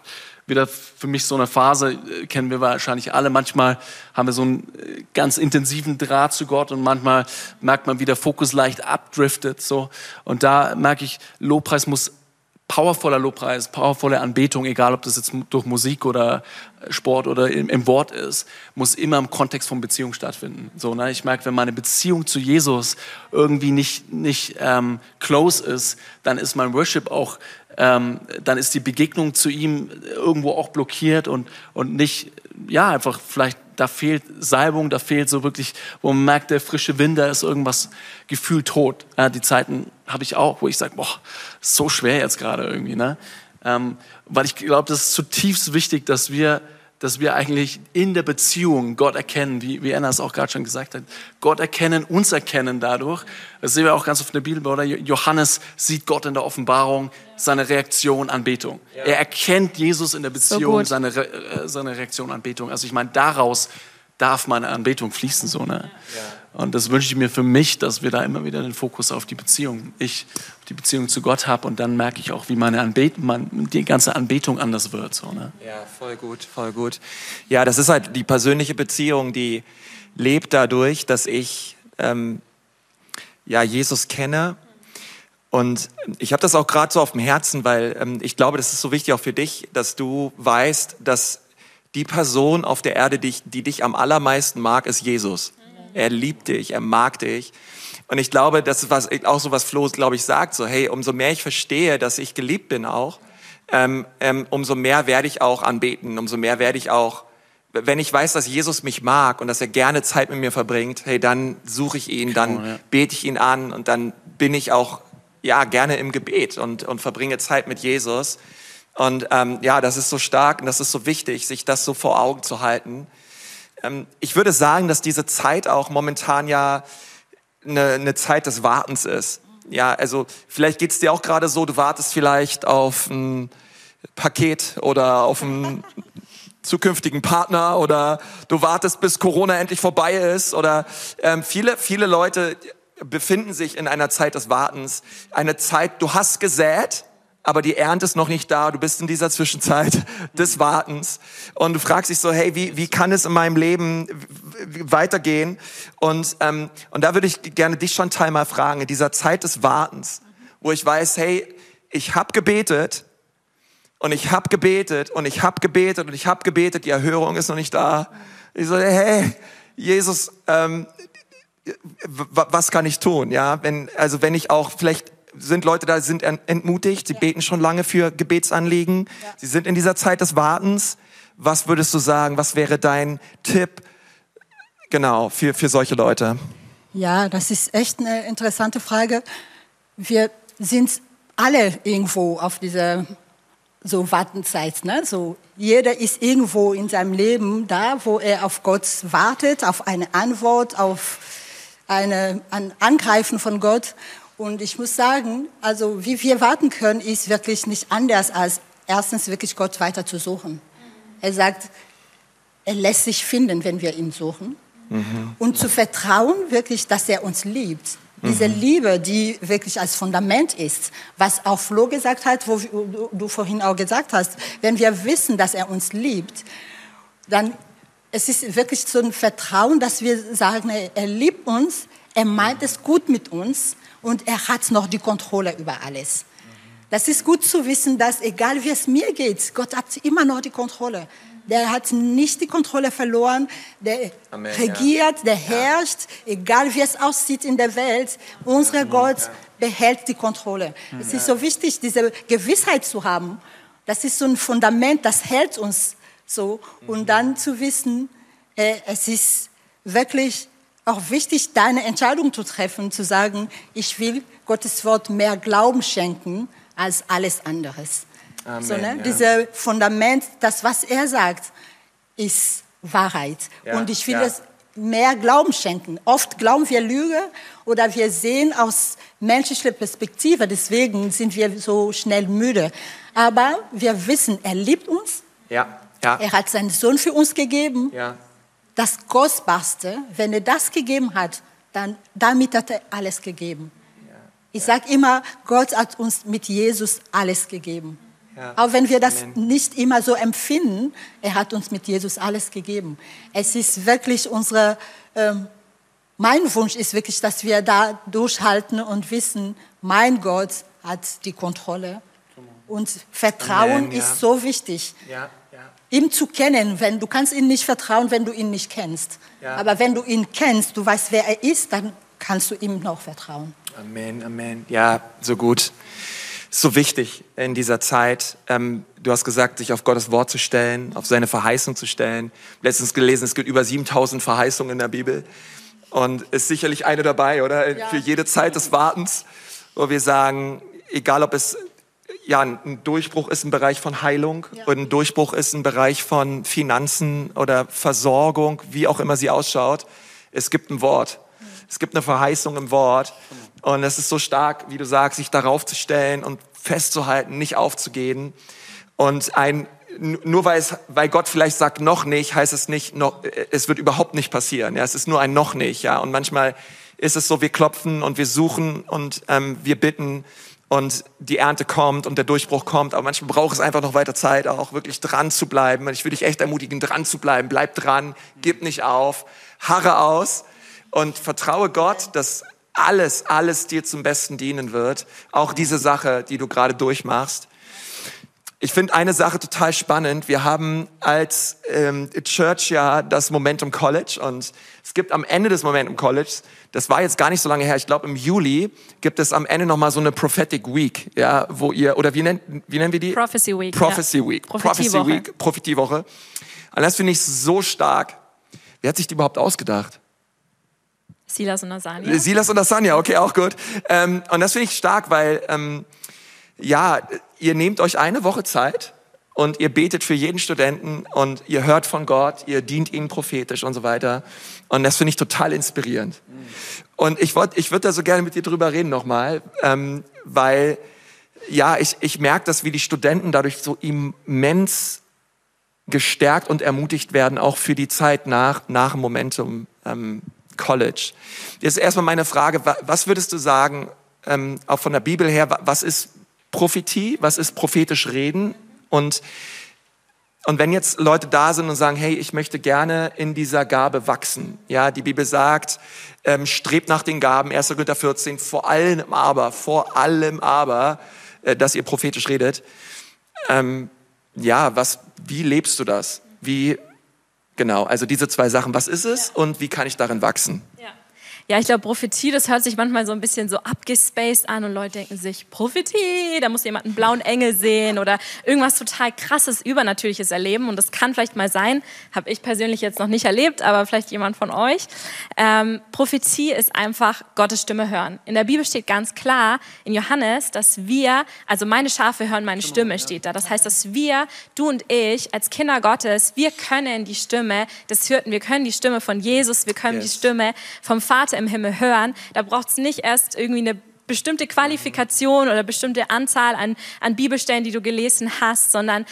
wieder für mich so eine Phase, äh, kennen wir wahrscheinlich alle. Manchmal haben wir so einen äh, ganz intensiven Draht zu Gott und manchmal merkt man, wie der Fokus leicht abdriftet. So. Und da merke ich, Lobpreis muss powervoller Lobpreis, powervolle Anbetung, egal ob das jetzt durch Musik oder Sport oder im, im, Wort ist, muss immer im Kontext von Beziehung stattfinden. So, ne? Ich merke, wenn meine Beziehung zu Jesus irgendwie nicht, nicht ähm, close ist, dann ist mein Worship auch, ähm, dann ist die Begegnung zu ihm irgendwo auch blockiert und, und nicht, ja, einfach vielleicht da fehlt Salbung, da fehlt so wirklich, wo man merkt, der frische Wind, da ist irgendwas gefühlt tot. Ja, die Zeiten habe ich auch, wo ich sage, boah, so schwer jetzt gerade irgendwie. Ne? Ähm, weil ich glaube, das ist zutiefst wichtig, dass wir dass wir eigentlich in der Beziehung Gott erkennen, wie, wie Anna es auch gerade schon gesagt hat. Gott erkennen, uns erkennen dadurch. Das sehen wir auch ganz oft in der Bibel, oder? Johannes sieht Gott in der Offenbarung, seine Reaktion Anbetung. Ja. Er erkennt Jesus in der Beziehung, so seine, äh, seine Reaktion Anbetung. Also ich meine, daraus darf meine Anbetung fließen, so, ne? Ja. Und das wünsche ich mir für mich, dass wir da immer wieder den Fokus auf die Beziehung, ich die Beziehung zu Gott habe und dann merke ich auch, wie meine Anbetung, mein, die ganze Anbetung anders wird, so, ne? Ja, voll gut, voll gut. Ja, das ist halt die persönliche Beziehung, die lebt dadurch, dass ich, ähm, ja, Jesus kenne Und ich habe das auch gerade so auf dem Herzen, weil ähm, ich glaube, das ist so wichtig auch für dich, dass du weißt, dass die Person auf der Erde, die, die dich am allermeisten mag, ist Jesus. Er liebt dich, er mag dich. Und ich glaube, das ist was, auch so was Flo, glaube ich, sagt, so, hey, umso mehr ich verstehe, dass ich geliebt bin auch, ähm, ähm, umso mehr werde ich auch anbeten, umso mehr werde ich auch, wenn ich weiß, dass Jesus mich mag und dass er gerne Zeit mit mir verbringt, hey, dann suche ich ihn, dann ja. bete ich ihn an und dann bin ich auch, ja, gerne im Gebet und, und verbringe Zeit mit Jesus. Und ähm, ja, das ist so stark und das ist so wichtig, sich das so vor Augen zu halten. Ähm, ich würde sagen, dass diese Zeit auch momentan ja eine, eine Zeit des Wartens ist. Ja, also vielleicht geht's dir auch gerade so, du wartest vielleicht auf ein Paket oder auf einen [LAUGHS] zukünftigen Partner oder du wartest, bis Corona endlich vorbei ist oder ähm, viele, viele Leute befinden sich in einer Zeit des Wartens, eine Zeit, du hast gesät, aber die Ernte ist noch nicht da. Du bist in dieser Zwischenzeit [LAUGHS] des Wartens und du fragst dich so, hey, wie, wie kann es in meinem Leben weitergehen? Und, ähm, und da würde ich gerne dich schon mal fragen, in dieser Zeit des Wartens, wo ich weiß, hey, ich habe gebetet und ich habe gebetet und ich habe gebetet und ich habe gebetet, die Erhörung ist noch nicht da. Ich so, hey, Jesus, ähm, was kann ich tun? Ja, wenn, also wenn ich auch vielleicht sind Leute da, sind entmutigt, sie ja. beten schon lange für Gebetsanliegen, ja. sie sind in dieser Zeit des Wartens. Was würdest du sagen, was wäre dein Tipp, genau, für, für solche Leute? Ja, das ist echt eine interessante Frage. Wir sind alle irgendwo auf dieser so Wartenzeit. Ne? So, jeder ist irgendwo in seinem Leben da, wo er auf Gott wartet, auf eine Antwort, auf eine, ein Angreifen von Gott. Und ich muss sagen, also wie wir warten können, ist wirklich nicht anders als erstens wirklich Gott weiter zu suchen. Er sagt, er lässt sich finden, wenn wir ihn suchen. Mhm. Und zu vertrauen wirklich, dass er uns liebt. Diese mhm. Liebe, die wirklich als Fundament ist, was auch Flo gesagt hat, wo du vorhin auch gesagt hast, wenn wir wissen, dass er uns liebt, dann es ist wirklich so ein Vertrauen, dass wir sagen, er liebt uns, er meint es gut mit uns und er hat noch die Kontrolle über alles. Das ist gut zu wissen, dass egal wie es mir geht, Gott hat immer noch die Kontrolle. Der hat nicht die Kontrolle verloren, der Amen, regiert, der herrscht, egal wie es aussieht in der Welt. Unser Gott behält die Kontrolle. Es ist so wichtig, diese Gewissheit zu haben. Das ist so ein Fundament, das hält uns so. Und mhm. dann zu wissen, äh, es ist wirklich auch wichtig, deine Entscheidung zu treffen, zu sagen, ich will Gottes Wort mehr Glauben schenken als alles anderes. Amen, so, ne? ja. Dieses Fundament, das, was er sagt, ist Wahrheit. Ja, Und ich will ja. es mehr Glauben schenken. Oft glauben wir Lüge oder wir sehen aus menschlicher Perspektive, deswegen sind wir so schnell müde. Aber wir wissen, er liebt uns. Ja, ja. Er hat seinen Sohn für uns gegeben. Ja das Kostbarste, wenn er das gegeben hat, dann damit hat er alles gegeben. Ich sage immer, Gott hat uns mit Jesus alles gegeben. Ja. Auch wenn wir das Amen. nicht immer so empfinden, er hat uns mit Jesus alles gegeben. Es ist wirklich unsere, ähm, mein Wunsch ist wirklich, dass wir da durchhalten und wissen, mein Gott hat die Kontrolle. Und Vertrauen Amen, ja. ist so wichtig. Ja ihm zu kennen, wenn du kannst ihm nicht vertrauen, wenn du ihn nicht kennst. Ja. Aber wenn du ihn kennst, du weißt, wer er ist, dann kannst du ihm noch vertrauen. Amen, Amen. Ja, so gut. So wichtig in dieser Zeit. Ähm, du hast gesagt, sich auf Gottes Wort zu stellen, auf seine Verheißung zu stellen. Letztens gelesen, es gibt über 7000 Verheißungen in der Bibel. Und ist sicherlich eine dabei, oder? Ja. Für jede Zeit des Wartens, wo wir sagen, egal ob es ja, ein Durchbruch ist ein Bereich von Heilung ja. und ein Durchbruch ist ein Bereich von Finanzen oder Versorgung, wie auch immer sie ausschaut. Es gibt ein Wort. Mhm. Es gibt eine Verheißung im Wort. Und es ist so stark, wie du sagst, sich darauf zu stellen und festzuhalten, nicht aufzugehen. Und ein, nur weil, es, weil Gott vielleicht sagt noch nicht, heißt es nicht, noch, es wird überhaupt nicht passieren. Ja, es ist nur ein noch nicht. Ja, und manchmal ist es so, wir klopfen und wir suchen und ähm, wir bitten und die Ernte kommt und der Durchbruch kommt. Aber manchmal braucht es einfach noch weiter Zeit, auch wirklich dran zu bleiben. Ich würde dich echt ermutigen, dran zu bleiben. Bleib dran, gib nicht auf, harre aus und vertraue Gott, dass alles, alles dir zum Besten dienen wird. Auch diese Sache, die du gerade durchmachst. Ich finde eine Sache total spannend. Wir haben als ähm, Church ja das Momentum College und es gibt am Ende des Momentum College, das war jetzt gar nicht so lange her, ich glaube im Juli gibt es am Ende noch mal so eine Prophetic Week, ja, wo ihr oder wie nennen wie nennen wir die? Prophecy Week. Prophecy ja. Week. Prophecy Week, Prophetiewoche. Und das finde ich so stark. Wer hat sich die überhaupt ausgedacht? Silas und Asania. Silas und Asania, okay, auch gut. Ähm, und das finde ich stark, weil ähm, ja, ihr nehmt euch eine Woche Zeit und ihr betet für jeden Studenten und ihr hört von Gott, ihr dient ihnen prophetisch und so weiter. Und das finde ich total inspirierend. Und ich wollte, ich würde da so gerne mit dir drüber reden nochmal, ähm, weil ja, ich, ich merke, dass wir die Studenten dadurch so immens gestärkt und ermutigt werden, auch für die Zeit nach, nach Momentum ähm, College. Jetzt erstmal meine Frage, was würdest du sagen, ähm, auch von der Bibel her, was ist Prophetie, was ist prophetisch Reden und und wenn jetzt Leute da sind und sagen, hey, ich möchte gerne in dieser Gabe wachsen, ja, die Bibel sagt, ähm, strebt nach den Gaben, 1. Korinther 14, vor allem aber, vor allem aber, äh, dass ihr prophetisch redet. Ähm, ja, was, wie lebst du das? Wie, genau, also diese zwei Sachen, was ist es und wie kann ich darin wachsen? Ja. Ich glaube, Prophetie, das hört sich manchmal so ein bisschen so abgespaced an und Leute denken sich, Prophetie, da muss jemand einen blauen Engel sehen oder irgendwas total krasses, übernatürliches erleben. Und das kann vielleicht mal sein, habe ich persönlich jetzt noch nicht erlebt, aber vielleicht jemand von euch. Ähm, Prophetie ist einfach Gottes Stimme hören. In der Bibel steht ganz klar in Johannes, dass wir, also meine Schafe hören meine Stimme, steht da. Das heißt, dass wir, du und ich, als Kinder Gottes, wir können die Stimme des Hirten, wir können die Stimme von Jesus, wir können yes. die Stimme vom Vater im Himmel hören. Da braucht es nicht erst irgendwie eine bestimmte Qualifikation oder bestimmte Anzahl an, an Bibelstellen, die du gelesen hast, sondern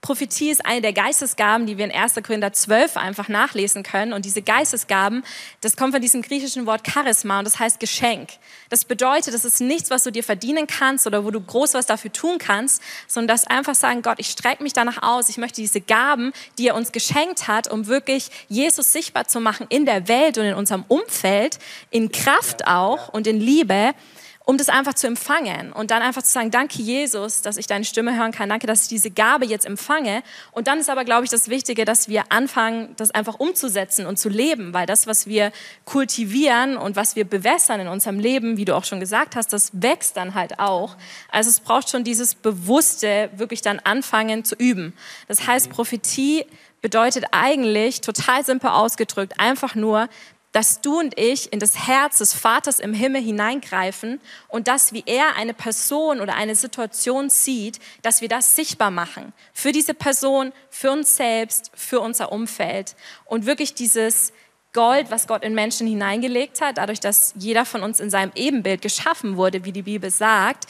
Prophetie ist eine der Geistesgaben, die wir in 1. Korinther 12 einfach nachlesen können. Und diese Geistesgaben, das kommt von diesem griechischen Wort Charisma und das heißt Geschenk. Das bedeutet, das ist nichts, was du dir verdienen kannst oder wo du groß was dafür tun kannst, sondern das einfach sagen, Gott, ich strecke mich danach aus. Ich möchte diese Gaben, die er uns geschenkt hat, um wirklich Jesus sichtbar zu machen in der Welt und in unserem Umfeld, in Kraft auch und in Liebe um das einfach zu empfangen und dann einfach zu sagen, danke Jesus, dass ich deine Stimme hören kann, danke, dass ich diese Gabe jetzt empfange. Und dann ist aber, glaube ich, das Wichtige, dass wir anfangen, das einfach umzusetzen und zu leben, weil das, was wir kultivieren und was wir bewässern in unserem Leben, wie du auch schon gesagt hast, das wächst dann halt auch. Also es braucht schon dieses bewusste, wirklich dann anfangen zu üben. Das heißt, Prophetie bedeutet eigentlich, total simpel ausgedrückt, einfach nur, dass du und ich in das Herz des Vaters im Himmel hineingreifen und dass, wie er eine Person oder eine Situation sieht, dass wir das sichtbar machen. Für diese Person, für uns selbst, für unser Umfeld. Und wirklich dieses Gold, was Gott in Menschen hineingelegt hat, dadurch, dass jeder von uns in seinem Ebenbild geschaffen wurde, wie die Bibel sagt,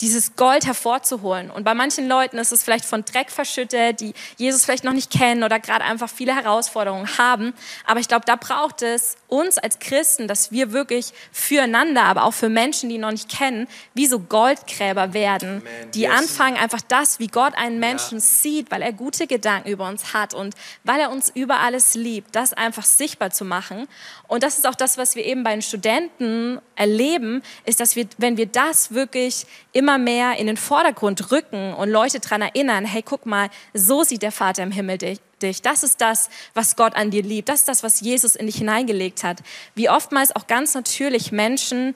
dieses Gold hervorzuholen. Und bei manchen Leuten ist es vielleicht von Dreck verschüttet, die Jesus vielleicht noch nicht kennen oder gerade einfach viele Herausforderungen haben. Aber ich glaube, da braucht es uns als Christen, dass wir wirklich füreinander, aber auch für Menschen, die noch nicht kennen, wie so Goldgräber werden, Amen. die yes. anfangen einfach das, wie Gott einen Menschen ja. sieht, weil er gute Gedanken über uns hat und weil er uns über alles liebt, das einfach sichtbar zu machen. Und das ist auch das, was wir eben bei den Studenten erleben, ist, dass wir, wenn wir das wirklich immer mehr in den Vordergrund rücken und Leute daran erinnern, hey, guck mal, so sieht der Vater im Himmel dich dich. Das ist das, was Gott an dir liebt. Das ist das, was Jesus in dich hineingelegt hat. Wie oftmals auch ganz natürlich Menschen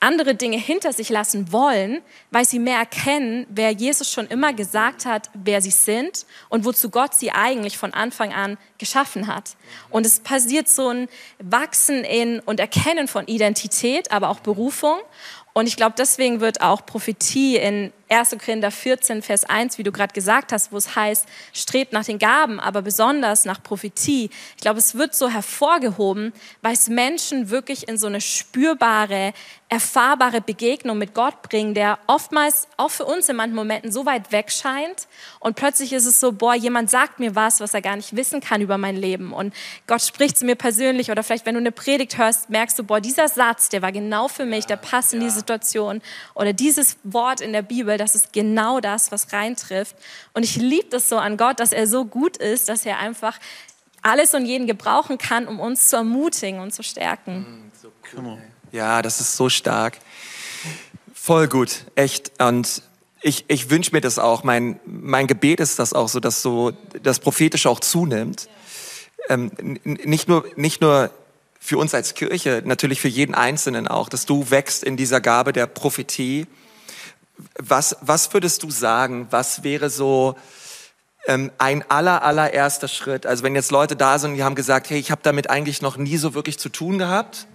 andere Dinge hinter sich lassen wollen, weil sie mehr erkennen, wer Jesus schon immer gesagt hat, wer sie sind und wozu Gott sie eigentlich von Anfang an geschaffen hat. Und es passiert so ein Wachsen in und Erkennen von Identität, aber auch Berufung. Und ich glaube, deswegen wird auch Prophetie in 1. Korinther 14, Vers 1, wie du gerade gesagt hast, wo es heißt, strebt nach den Gaben, aber besonders nach Prophetie. Ich glaube, es wird so hervorgehoben, weil es Menschen wirklich in so eine spürbare, erfahrbare Begegnung mit Gott bringen, der oftmals auch für uns in manchen Momenten so weit weg scheint. Und plötzlich ist es so, boah, jemand sagt mir was, was er gar nicht wissen kann über mein Leben. Und Gott spricht zu mir persönlich oder vielleicht, wenn du eine Predigt hörst, merkst du, boah, dieser Satz, der war genau für mich, der passt in die Situation. Oder dieses Wort in der Bibel, das ist genau das, was reintrifft. Und ich liebe das so an Gott, dass er so gut ist, dass er einfach alles und jeden gebrauchen kann, um uns zu ermutigen und zu stärken. Mm, so cool, Ja, das ist so stark. Voll gut, echt. Und ich, ich wünsche mir das auch. Mein, mein Gebet ist das auch so, dass so das Prophetische auch zunimmt. Ähm, nicht, nur, nicht nur für uns als Kirche, natürlich für jeden Einzelnen auch, dass du wächst in dieser Gabe der Prophetie. Was, was würdest du sagen? Was wäre so ähm, ein aller, allererster Schritt? Also wenn jetzt Leute da sind, die haben gesagt, hey, ich habe damit eigentlich noch nie so wirklich zu tun gehabt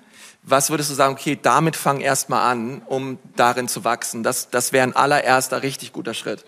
was würdest du sagen, okay, damit fang erst mal an, um darin zu wachsen? Das, das wäre ein allererster richtig guter Schritt.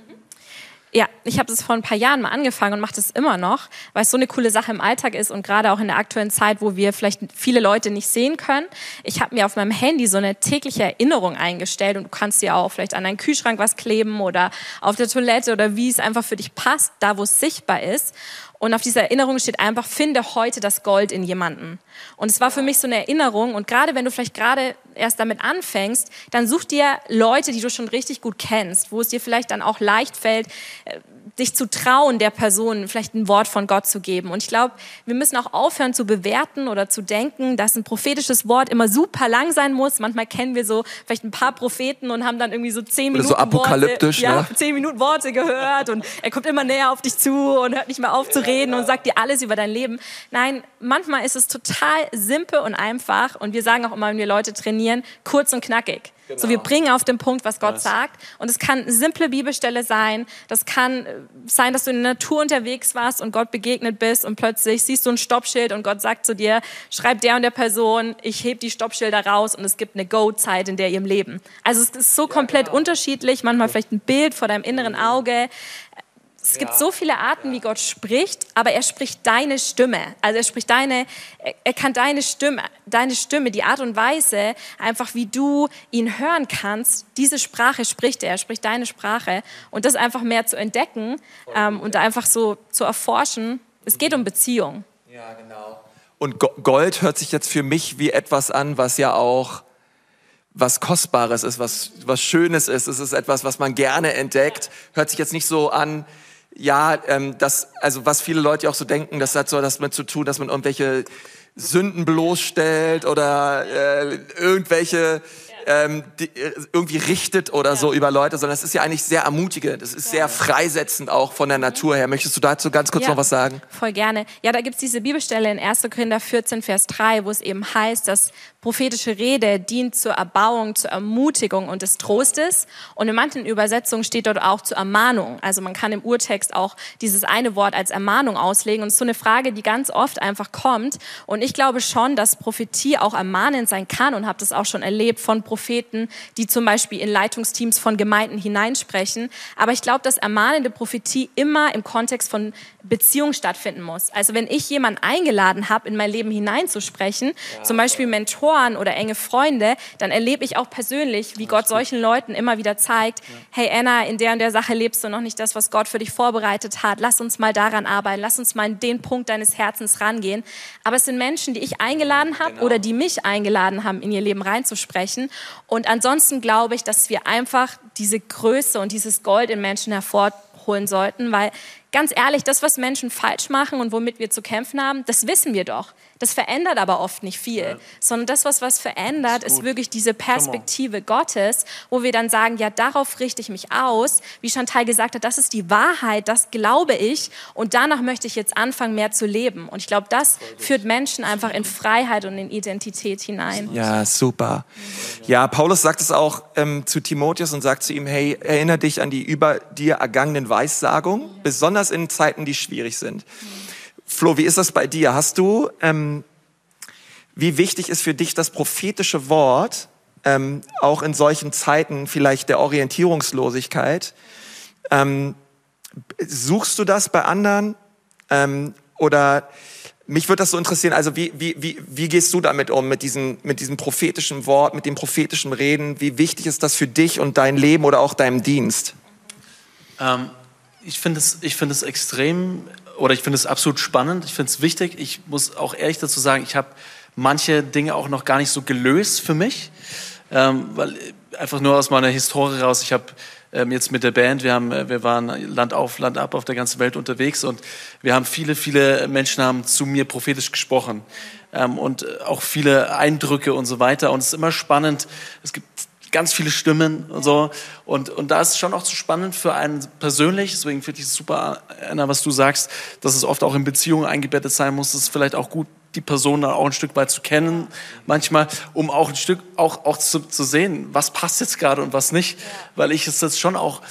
Ja, ich habe das vor ein paar Jahren mal angefangen und mache das immer noch, weil es so eine coole Sache im Alltag ist und gerade auch in der aktuellen Zeit, wo wir vielleicht viele Leute nicht sehen können. Ich habe mir auf meinem Handy so eine tägliche Erinnerung eingestellt und du kannst dir auch vielleicht an deinen Kühlschrank was kleben oder auf der Toilette oder wie es einfach für dich passt, da wo es sichtbar ist. Und auf dieser Erinnerung steht einfach, finde heute das Gold in jemanden. Und es war für mich so eine Erinnerung. Und gerade wenn du vielleicht gerade erst damit anfängst, dann such dir Leute, die du schon richtig gut kennst, wo es dir vielleicht dann auch leicht fällt, äh, dich zu trauen, der Person vielleicht ein Wort von Gott zu geben. Und ich glaube, wir müssen auch aufhören zu bewerten oder zu denken, dass ein prophetisches Wort immer super lang sein muss. Manchmal kennen wir so vielleicht ein paar Propheten und haben dann irgendwie so zehn Minuten so apokalyptisch, Worte, ne? ja, zehn Minuten Worte gehört und er kommt immer näher auf dich zu und hört nicht mehr auf zu reden und sagt dir alles über dein Leben. Nein, manchmal ist es total simpel und einfach und wir sagen auch immer, wenn wir Leute trainieren, kurz und knackig. Genau. So, wir bringen auf den Punkt, was Gott was? sagt. Und es kann eine simple Bibelstelle sein. Das kann äh, sein, dass du in der Natur unterwegs warst und Gott begegnet bist und plötzlich siehst du ein Stoppschild und Gott sagt zu dir, schreib der und der Person, ich heb die Stoppschilder raus und es gibt eine Go-Zeit in der ihrem Leben. Also es ist so komplett genau. unterschiedlich. Manchmal vielleicht ein Bild vor deinem inneren Auge. Es gibt so viele Arten, wie Gott spricht, aber er spricht deine Stimme. Also er spricht deine, er kann deine Stimme, deine Stimme, die Art und Weise, einfach wie du ihn hören kannst, diese Sprache spricht er, er spricht deine Sprache. Und das einfach mehr zu entdecken ähm, und einfach so zu erforschen. Es geht um Beziehung. Ja, genau. Und Gold hört sich jetzt für mich wie etwas an, was ja auch was Kostbares ist, was, was Schönes ist. Es ist etwas, was man gerne entdeckt. Hört sich jetzt nicht so an, ja, ähm, das, also was viele Leute auch so denken, das hat so das mit zu tun, dass man irgendwelche Sünden bloßstellt oder äh, irgendwelche ähm, die, äh, irgendwie richtet oder ja. so über Leute, sondern es ist ja eigentlich sehr ermutigend. Es ist sehr freisetzend auch von der. Natur her. Möchtest du dazu ganz kurz ja. noch was sagen? Voll gerne. Ja, da gibt's diese Bibelstelle in 1. Korinther 14, Vers 3, wo es eben heißt, dass prophetische Rede dient zur Erbauung, zur Ermutigung und des Trostes. Und in manchen Übersetzungen steht dort auch zur Ermahnung. Also man kann im Urtext auch dieses eine Wort als Ermahnung auslegen. Und es ist so eine Frage, die ganz oft einfach kommt. Und ich glaube schon, dass Prophetie auch ermahnend sein kann und habe das auch schon erlebt von Propheten, die zum Beispiel in Leitungsteams von Gemeinden hineinsprechen. Aber ich glaube, dass ermahnende Prophetie immer im Kontext von Beziehung stattfinden muss. Also wenn ich jemanden eingeladen habe, in mein Leben hineinzusprechen, ja. zum Beispiel Mentoren oder enge Freunde, dann erlebe ich auch persönlich, wie Gott solchen Leuten immer wieder zeigt, ja. hey Anna, in der und der Sache lebst du noch nicht das, was Gott für dich vorbereitet hat. Lass uns mal daran arbeiten, lass uns mal in den Punkt deines Herzens rangehen. Aber es sind Menschen, die ich eingeladen habe genau. oder die mich eingeladen haben, in ihr Leben reinzusprechen. Und ansonsten glaube ich, dass wir einfach diese Größe und dieses Gold in Menschen hervorholen sollten, weil ganz ehrlich, das, was Menschen falsch machen und womit wir zu kämpfen haben, das wissen wir doch. Das verändert aber oft nicht viel, ja. sondern das, was was verändert, ist, ist wirklich diese Perspektive Gottes, wo wir dann sagen, ja, darauf richte ich mich aus. Wie Chantal gesagt hat, das ist die Wahrheit, das glaube ich und danach möchte ich jetzt anfangen, mehr zu leben. Und ich glaube, das führt Menschen einfach in Freiheit und in Identität hinein. Ja, super. Ja, Paulus sagt es auch ähm, zu Timotheus und sagt zu ihm, hey, erinnere dich an die über dir ergangenen Weissagungen, besonders in Zeiten, die schwierig sind. Flo, wie ist das bei dir? Hast du, ähm, wie wichtig ist für dich das prophetische Wort, ähm, auch in solchen Zeiten vielleicht der Orientierungslosigkeit? Ähm, suchst du das bei anderen? Ähm, oder mich würde das so interessieren, also wie, wie, wie, wie gehst du damit um, mit diesem, mit diesem prophetischen Wort, mit dem prophetischen Reden? Wie wichtig ist das für dich und dein Leben oder auch deinem Dienst? Ähm, ich finde es, ich finde es extrem oder ich finde es absolut spannend, ich finde es wichtig. Ich muss auch ehrlich dazu sagen, ich habe manche Dinge auch noch gar nicht so gelöst für mich, ähm, weil einfach nur aus meiner Historie raus, ich habe ähm, jetzt mit der Band. Wir, haben, äh, wir waren Land auf, Land ab auf der ganzen Welt unterwegs und wir haben viele, viele Menschen haben zu mir prophetisch gesprochen ähm, und äh, auch viele Eindrücke und so weiter. Und es ist immer spannend. Es gibt ganz viele Stimmen und so. Und, und da ist es schon auch zu spannend für einen persönlich. Deswegen finde ich es super, Anna, was du sagst, dass es oft auch in Beziehungen eingebettet sein muss. Es ist vielleicht auch gut, die Person dann auch ein Stück weit zu kennen, manchmal, um auch ein Stück auch, auch zu, zu sehen, was passt jetzt gerade und was nicht. Weil ich es jetzt schon auch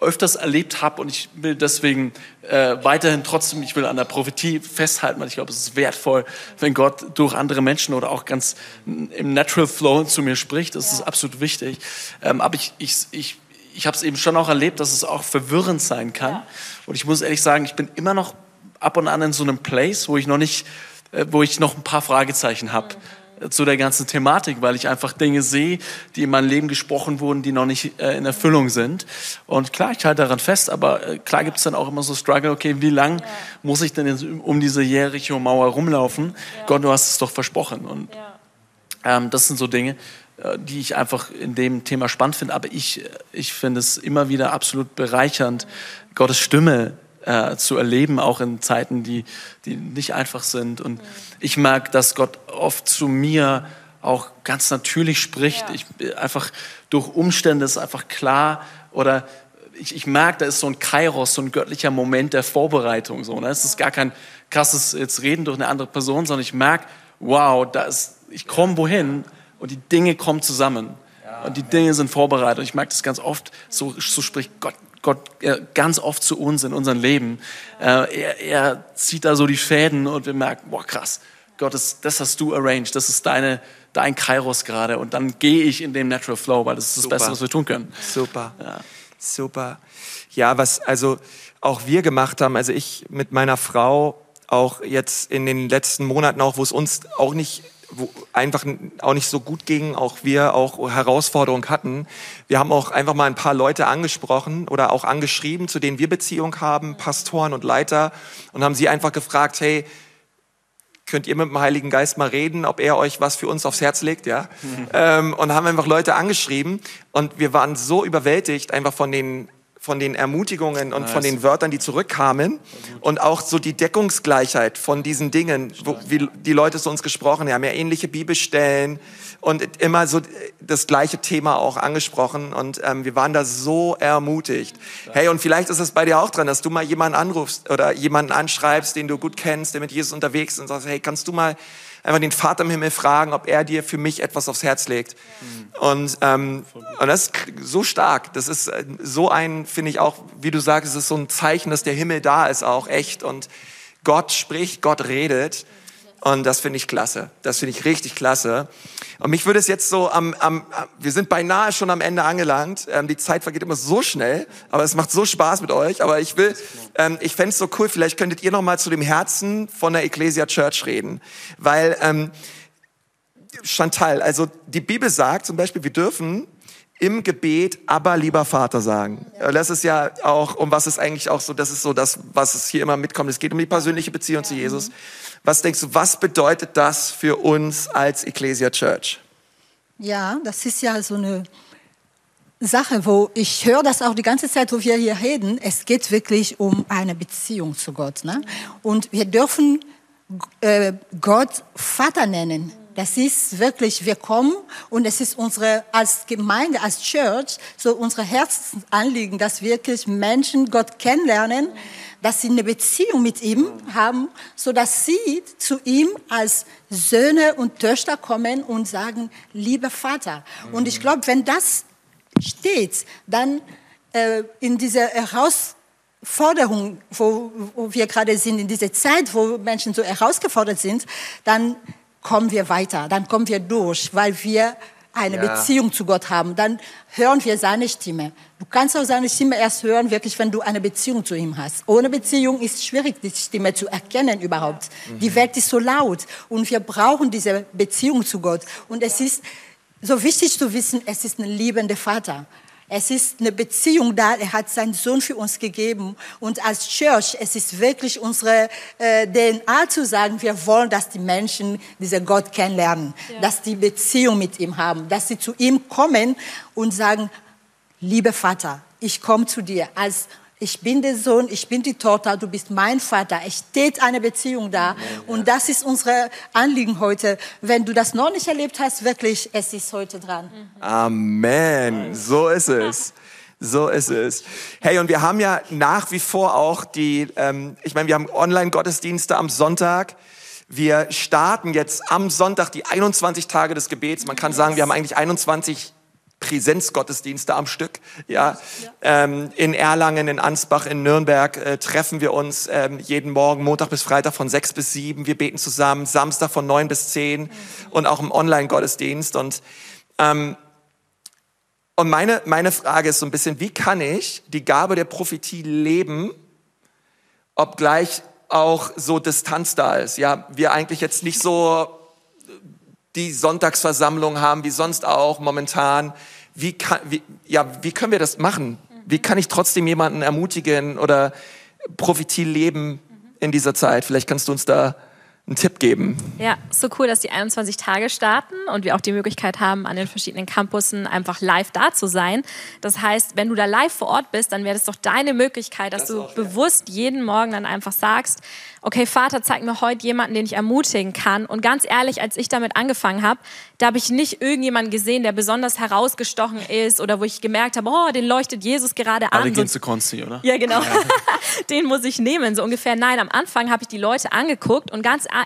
öfters erlebt habe und ich will deswegen äh, weiterhin trotzdem, ich will an der Prophetie festhalten, weil ich glaube, es ist wertvoll, wenn Gott durch andere Menschen oder auch ganz im Natural Flow zu mir spricht. Das ist absolut wichtig. Ähm, aber ich, ich, ich, ich habe es eben schon auch erlebt, dass es auch verwirrend sein kann. Ja. Und ich muss ehrlich sagen, ich bin immer noch ab und an in so einem Place, wo ich noch nicht, äh, wo ich noch ein paar Fragezeichen habe. Mhm zu der ganzen Thematik, weil ich einfach Dinge sehe, die in meinem Leben gesprochen wurden, die noch nicht äh, in Erfüllung sind. Und klar, ich halte daran fest, aber äh, klar gibt es dann auch immer so Struggle, okay, wie lang ja. muss ich denn um diese Jericho-Mauer rumlaufen? Ja. Gott, du hast es doch versprochen. Und ja. ähm, das sind so Dinge, äh, die ich einfach in dem Thema spannend finde. Aber ich, ich finde es immer wieder absolut bereichernd, mhm. Gottes Stimme äh, zu erleben, auch in Zeiten, die, die nicht einfach sind. Und ich merke, dass Gott oft zu mir auch ganz natürlich spricht. Ja. Ich einfach durch Umstände ist einfach klar oder ich, ich merke, da ist so ein Kairos, so ein göttlicher Moment der Vorbereitung. So, ne? Es ist gar kein krasses jetzt Reden durch eine andere Person, sondern ich merke, wow, da ist, ich komme wohin und die Dinge kommen zusammen. Und die Dinge sind vorbereitet. Und ich merke das ganz oft, so, so spricht Gott Gott ganz oft zu uns in unserem Leben. Äh, er, er zieht da so die Fäden und wir merken, boah krass, Gott, das, das hast du arranged, das ist deine, dein Kairos gerade und dann gehe ich in dem Natural Flow, weil das ist das Super. Beste, was wir tun können. Super, ja. super. Ja, was also auch wir gemacht haben, also ich mit meiner Frau auch jetzt in den letzten Monaten auch, wo es uns auch nicht wo einfach auch nicht so gut ging, auch wir auch Herausforderungen hatten. Wir haben auch einfach mal ein paar Leute angesprochen oder auch angeschrieben, zu denen wir Beziehung haben, Pastoren und Leiter, und haben sie einfach gefragt, hey, könnt ihr mit dem Heiligen Geist mal reden, ob er euch was für uns aufs Herz legt, ja? Mhm. Ähm, und haben einfach Leute angeschrieben und wir waren so überwältigt einfach von den von den Ermutigungen und nice. von den Wörtern, die zurückkamen. Und auch so die Deckungsgleichheit von diesen Dingen, wo, wie die Leute zu uns gesprochen haben, ja ähnliche Bibelstellen und immer so das gleiche Thema auch angesprochen. Und ähm, wir waren da so ermutigt. Hey, und vielleicht ist es bei dir auch dran, dass du mal jemanden anrufst oder jemanden anschreibst, den du gut kennst, der mit Jesus unterwegs ist und sagst, hey, kannst du mal einfach den Vater im Himmel fragen, ob er dir für mich etwas aufs Herz legt. Ja. Und, ähm, und das ist so stark. Das ist äh, so ein, finde ich auch, wie du sagst, es ist so ein Zeichen, dass der Himmel da ist, auch echt. Und Gott spricht, Gott redet. Und das finde ich klasse. Das finde ich richtig klasse. Und mich würde es jetzt so am, am, wir sind beinahe schon am Ende angelangt. Ähm, die Zeit vergeht immer so schnell, aber es macht so Spaß mit euch. Aber ich will, ähm, ich fände es so cool, vielleicht könntet ihr noch mal zu dem Herzen von der Ecclesia Church reden. Weil, ähm, Chantal, also die Bibel sagt zum Beispiel, wir dürfen im Gebet, aber lieber Vater sagen. Das ist ja auch, um was es eigentlich auch so, das ist so das, was es hier immer mitkommt. Es geht um die persönliche Beziehung ja. zu Jesus. Was denkst du, was bedeutet das für uns als Ecclesia Church? Ja, das ist ja so eine Sache, wo ich höre das auch die ganze Zeit, wo wir hier reden. Es geht wirklich um eine Beziehung zu Gott. Ne? Und wir dürfen äh, Gott Vater nennen. Das ist wirklich, wir kommen und es ist unsere, als Gemeinde, als Church, so unsere Herzensanliegen, dass wirklich Menschen Gott kennenlernen, dass sie eine Beziehung mit ihm haben, so dass sie zu ihm als Söhne und Töchter kommen und sagen, lieber Vater. Und ich glaube, wenn das steht, dann äh, in dieser Herausforderung, wo, wo wir gerade sind, in dieser Zeit, wo Menschen so herausgefordert sind, dann kommen wir weiter, dann kommen wir durch, weil wir eine ja. Beziehung zu Gott haben. Dann hören wir seine Stimme. Du kannst auch seine Stimme erst hören, wirklich, wenn du eine Beziehung zu ihm hast. Ohne Beziehung ist es schwierig, die Stimme zu erkennen überhaupt. Mhm. Die Welt ist so laut und wir brauchen diese Beziehung zu Gott. Und es ist so wichtig zu wissen, es ist ein liebender Vater. Es ist eine Beziehung da. Er hat seinen Sohn für uns gegeben. Und als Church, es ist wirklich unsere äh, DNA zu sagen, wir wollen, dass die Menschen diesen Gott kennenlernen, ja. dass die Beziehung mit ihm haben, dass sie zu ihm kommen und sagen, liebe Vater, ich komme zu dir als ich bin der Sohn, ich bin die Tochter, du bist mein Vater. Es steht eine Beziehung da. Und das ist unser Anliegen heute. Wenn du das noch nicht erlebt hast, wirklich, es ist heute dran. Amen. So ist es. So ist es. Hey, und wir haben ja nach wie vor auch die, ähm, ich meine, wir haben Online-Gottesdienste am Sonntag. Wir starten jetzt am Sonntag die 21 Tage des Gebets. Man kann sagen, wir haben eigentlich 21 Präsenzgottesdienste am Stück. Ja, ähm, in Erlangen, in Ansbach, in Nürnberg äh, treffen wir uns ähm, jeden Morgen, Montag bis Freitag von sechs bis sieben. Wir beten zusammen, Samstag von neun bis zehn mhm. und auch im Online-Gottesdienst. Und ähm, und meine meine Frage ist so ein bisschen, wie kann ich die Gabe der Prophetie leben, obgleich auch so Distanz da ist? Ja, wir eigentlich jetzt nicht so die Sonntagsversammlung haben, wie sonst auch momentan. Wie, kann, wie, ja, wie können wir das machen? Wie kann ich trotzdem jemanden ermutigen oder Prophetie leben in dieser Zeit? Vielleicht kannst du uns da einen Tipp geben. Ja, so cool, dass die 21 Tage starten und wir auch die Möglichkeit haben, an den verschiedenen Campussen einfach live da zu sein. Das heißt, wenn du da live vor Ort bist, dann wäre das doch deine Möglichkeit, dass das du auch, bewusst ja. jeden Morgen dann einfach sagst, okay, Vater, zeig mir heute jemanden, den ich ermutigen kann. Und ganz ehrlich, als ich damit angefangen habe, da habe ich nicht irgendjemanden gesehen, der besonders herausgestochen ist oder wo ich gemerkt habe, oh, den leuchtet Jesus gerade an. Alle gehen zu Konsti, oder? Ja, genau. Ja. [LAUGHS] den muss ich nehmen, so ungefähr. Nein, am Anfang habe ich die Leute angeguckt und ganz ehrlich,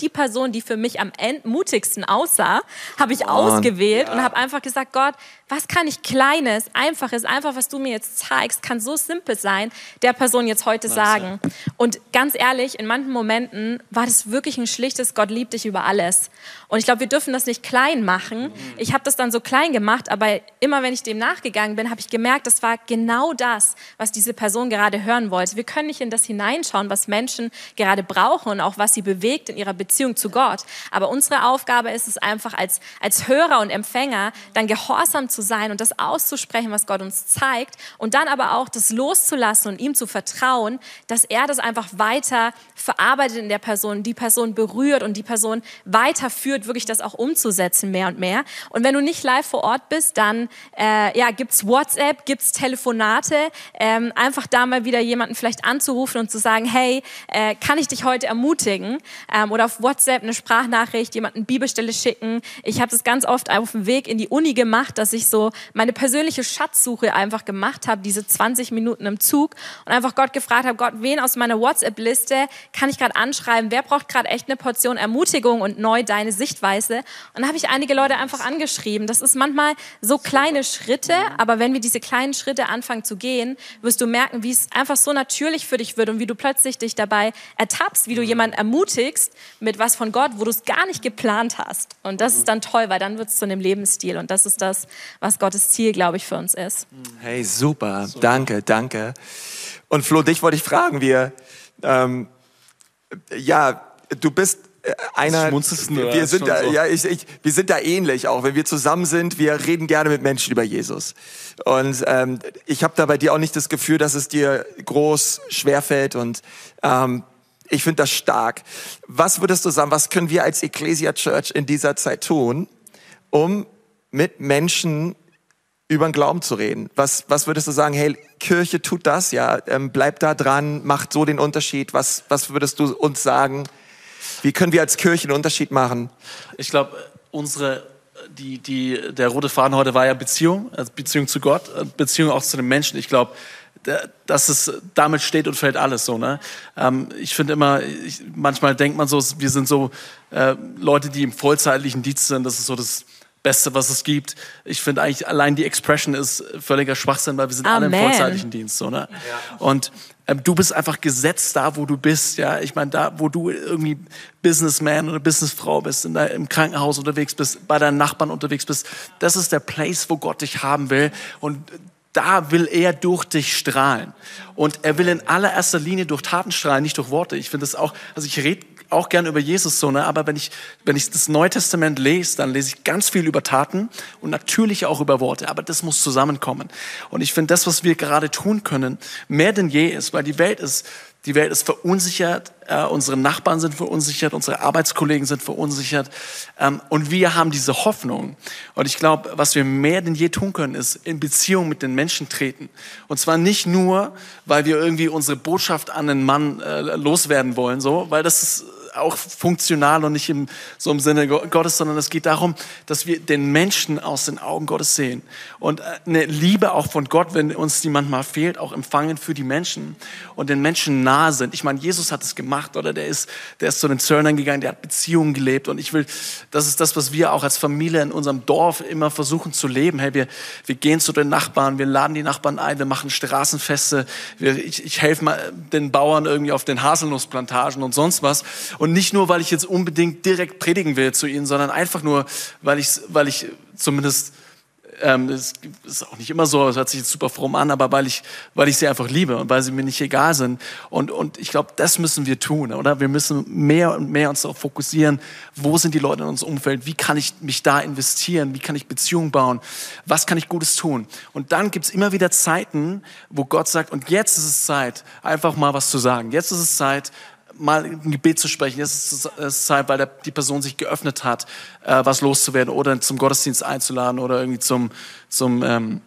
die Person, die für mich am mutigsten aussah, habe ich ausgewählt ja. und habe einfach gesagt, Gott, was kann ich Kleines, Einfaches, einfach was du mir jetzt zeigst, kann so simpel sein, der Person jetzt heute sagen. Und ganz ehrlich, in manchen Momenten war das wirklich ein schlichtes Gott liebt dich über alles. Und ich glaube, wir dürfen das nicht klein machen. Ich habe das dann so klein gemacht, aber immer wenn ich dem nachgegangen bin, habe ich gemerkt, das war genau das, was diese Person gerade hören wollte. Wir können nicht in das hineinschauen, was Menschen gerade brauchen und auch was sie bewegt in ihrer Beziehung zu Gott. Aber unsere Aufgabe ist es einfach als, als Hörer und Empfänger dann gehorsam zu sein und das auszusprechen, was Gott uns zeigt und dann aber auch das loszulassen und ihm zu vertrauen, dass er das einfach weiter verarbeitet in der Person, die Person berührt und die Person weiterführt, wirklich das auch umzusetzen mehr und mehr. Und wenn du nicht live vor Ort bist, dann äh, ja, gibt's WhatsApp, gibt's Telefonate, ähm, einfach da mal wieder jemanden vielleicht anzurufen und zu sagen, hey, äh, kann ich dich heute ermutigen? Ähm, oder auf WhatsApp eine Sprachnachricht, jemanden Bibelstelle schicken. Ich habe das ganz oft auf dem Weg in die Uni gemacht, dass ich so meine persönliche Schatzsuche einfach gemacht habe, diese 20 Minuten im Zug und einfach Gott gefragt habe, Gott, wen aus meiner WhatsApp-Liste kann ich gerade anschreiben? Wer braucht gerade echt eine Portion Ermutigung und neu deine Sichtweise? Und dann habe ich einige Leute einfach angeschrieben. Das ist manchmal so kleine Schritte, aber wenn wir diese kleinen Schritte anfangen zu gehen, wirst du merken, wie es einfach so natürlich für dich wird und wie du plötzlich dich dabei ertappst, wie du jemanden ermutigst mit was von Gott, wo du es gar nicht geplant hast. Und das ist dann toll, weil dann wird es zu einem Lebensstil und das ist das, was Gottes Ziel, glaube ich, für uns ist. Hey, super. Danke, danke. Und Flo, dich wollte ich fragen, wir, ähm, ja, du bist äh, einer, wir sind da, so. ja, ich, ich, wir sind da ähnlich auch. Wenn wir zusammen sind, wir reden gerne mit Menschen über Jesus. Und ähm, ich habe da bei dir auch nicht das Gefühl, dass es dir groß schwerfällt und ähm, ich finde das stark. Was würdest du sagen, was können wir als Ecclesia Church in dieser Zeit tun, um mit Menschen über den Glauben zu reden? Was, was würdest du sagen, hey, Kirche tut das, ja, ähm, bleibt da dran, macht so den Unterschied. Was, was würdest du uns sagen? Wie können wir als Kirche einen Unterschied machen? Ich glaube, unsere die, die, der rote Faden heute war ja Beziehung, also Beziehung zu Gott, Beziehung auch zu den Menschen. Ich glaube, dass es damit steht und fällt alles so. Ne? Ähm, ich finde immer, ich, manchmal denkt man so, wir sind so äh, Leute, die im vollzeitlichen Dienst sind. Das ist so das Beste, was es gibt. Ich finde eigentlich allein die Expression ist völliger Schwachsinn, weil wir sind Amen. alle im vollzeitlichen Dienst. So, ne? Ja. Und ähm, du bist einfach gesetzt da, wo du bist. Ja, ich meine, da, wo du irgendwie Businessman oder Businessfrau bist, in der, im Krankenhaus unterwegs bist, bei deinen Nachbarn unterwegs bist. Das ist der Place, wo Gott dich haben will. Und da will er durch dich strahlen. Und er will in allererster Linie durch Taten strahlen, nicht durch Worte. Ich finde das auch, also ich rede auch gern über Jesus so, ne? aber wenn ich, wenn ich das Neue Testament lese, dann lese ich ganz viel über Taten und natürlich auch über Worte, aber das muss zusammenkommen. Und ich finde das, was wir gerade tun können, mehr denn je ist, weil die Welt ist, die Welt ist verunsichert, äh, unsere Nachbarn sind verunsichert, unsere Arbeitskollegen sind verunsichert. Ähm, und wir haben diese Hoffnung. Und ich glaube, was wir mehr denn je tun können, ist in Beziehung mit den Menschen treten. Und zwar nicht nur, weil wir irgendwie unsere Botschaft an den Mann äh, loswerden wollen, so, weil das ist auch funktional und nicht im, so im Sinne Gottes, sondern es geht darum, dass wir den Menschen aus den Augen Gottes sehen und äh, eine Liebe auch von Gott, wenn uns die manchmal fehlt, auch empfangen für die Menschen und den Menschen nahe sind. Ich meine, Jesus hat es gemacht, oder? Der ist, der ist zu den Zöllnern gegangen, der hat Beziehungen gelebt und ich will, das ist das, was wir auch als Familie in unserem Dorf immer versuchen zu leben. Hey, wir, wir gehen zu den Nachbarn, wir laden die Nachbarn ein, wir machen Straßenfeste, wir, ich, ich helfe mal den Bauern irgendwie auf den Haselnussplantagen und sonst was. Und nicht nur, weil ich jetzt unbedingt direkt predigen will zu ihnen, sondern einfach nur, weil ich, weil ich zumindest, ähm, es ist auch nicht immer so, es hört sich jetzt super fromm an, aber weil ich, weil ich sie einfach liebe und weil sie mir nicht egal sind. Und, und ich glaube, das müssen wir tun, oder? Wir müssen mehr und mehr uns darauf fokussieren, wo sind die Leute in unserem Umfeld, wie kann ich mich da investieren, wie kann ich Beziehungen bauen, was kann ich Gutes tun. Und dann gibt's immer wieder Zeiten, wo Gott sagt, und jetzt ist es Zeit, einfach mal was zu sagen. Jetzt ist es Zeit, mal ein Gebet zu sprechen. Jetzt ist es Zeit, weil der, die Person sich geöffnet hat, äh, was loszuwerden oder zum Gottesdienst einzuladen oder irgendwie zum, zum ähm,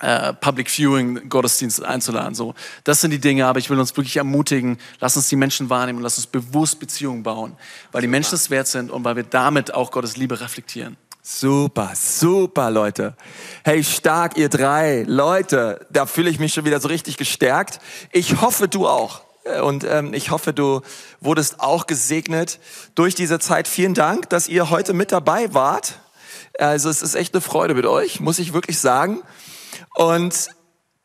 äh, Public Viewing Gottesdienst einzuladen. So, das sind die Dinge. Aber ich will uns wirklich ermutigen. Lass uns die Menschen wahrnehmen und lass uns bewusst Beziehungen bauen, weil die Menschen es wert sind und weil wir damit auch Gottes Liebe reflektieren. Super, super, Leute. Hey, stark, ihr drei. Leute, da fühle ich mich schon wieder so richtig gestärkt. Ich hoffe, du auch. Und ähm, ich hoffe, du wurdest auch gesegnet durch diese Zeit. Vielen Dank, dass ihr heute mit dabei wart. Also es ist echt eine Freude mit euch, muss ich wirklich sagen. Und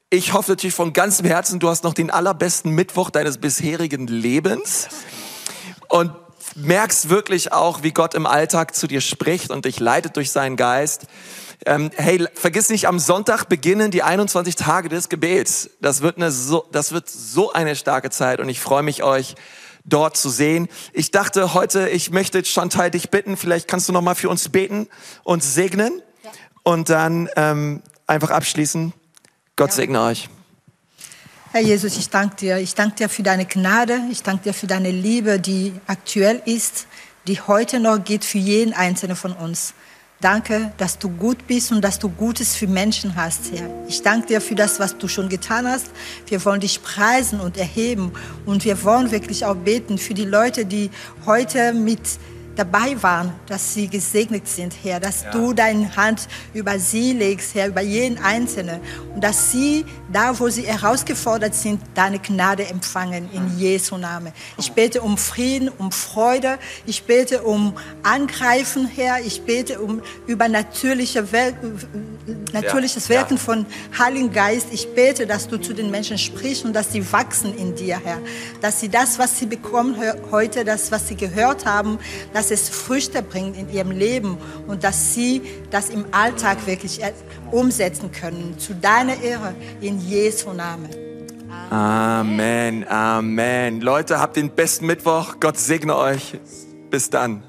ich hoffe natürlich von ganzem Herzen, du hast noch den allerbesten Mittwoch deines bisherigen Lebens. Und merkst wirklich auch, wie Gott im Alltag zu dir spricht und dich leitet durch seinen Geist. Ähm, hey, vergiss nicht, am Sonntag beginnen die 21 Tage des Gebets. Das wird, eine so, das wird so eine starke Zeit und ich freue mich, euch dort zu sehen. Ich dachte heute, ich möchte Chantal dich bitten, vielleicht kannst du noch mal für uns beten und segnen ja. und dann ähm, einfach abschließen. Gott ja. segne euch. Herr Jesus, ich danke dir. Ich danke dir für deine Gnade. Ich danke dir für deine Liebe, die aktuell ist, die heute noch geht für jeden Einzelnen von uns. Danke, dass du gut bist und dass du Gutes für Menschen hast, Herr. Ich danke dir für das, was du schon getan hast. Wir wollen dich preisen und erheben und wir wollen wirklich auch beten für die Leute, die heute mit dabei waren, dass sie gesegnet sind, Herr, dass ja. du deine Hand über sie legst, Herr, über jeden Einzelnen und dass sie da, wo sie herausgefordert sind, deine Gnade empfangen in Jesu Namen. Ich bete um Frieden, um Freude, ich bete um Angreifen, Herr, ich bete um übernatürliche Wel natürliches ja. Wirken ja. von Heiligen Geist. Ich bete, dass du zu den Menschen sprichst und dass sie wachsen in dir, Herr, dass sie das, was sie bekommen heute, das, was sie gehört haben, dass dass es Früchte bringt in ihrem Leben und dass sie das im Alltag wirklich umsetzen können. Zu deiner Ehre in Jesu Namen. Amen, Amen. Leute, habt den besten Mittwoch. Gott segne euch. Bis dann.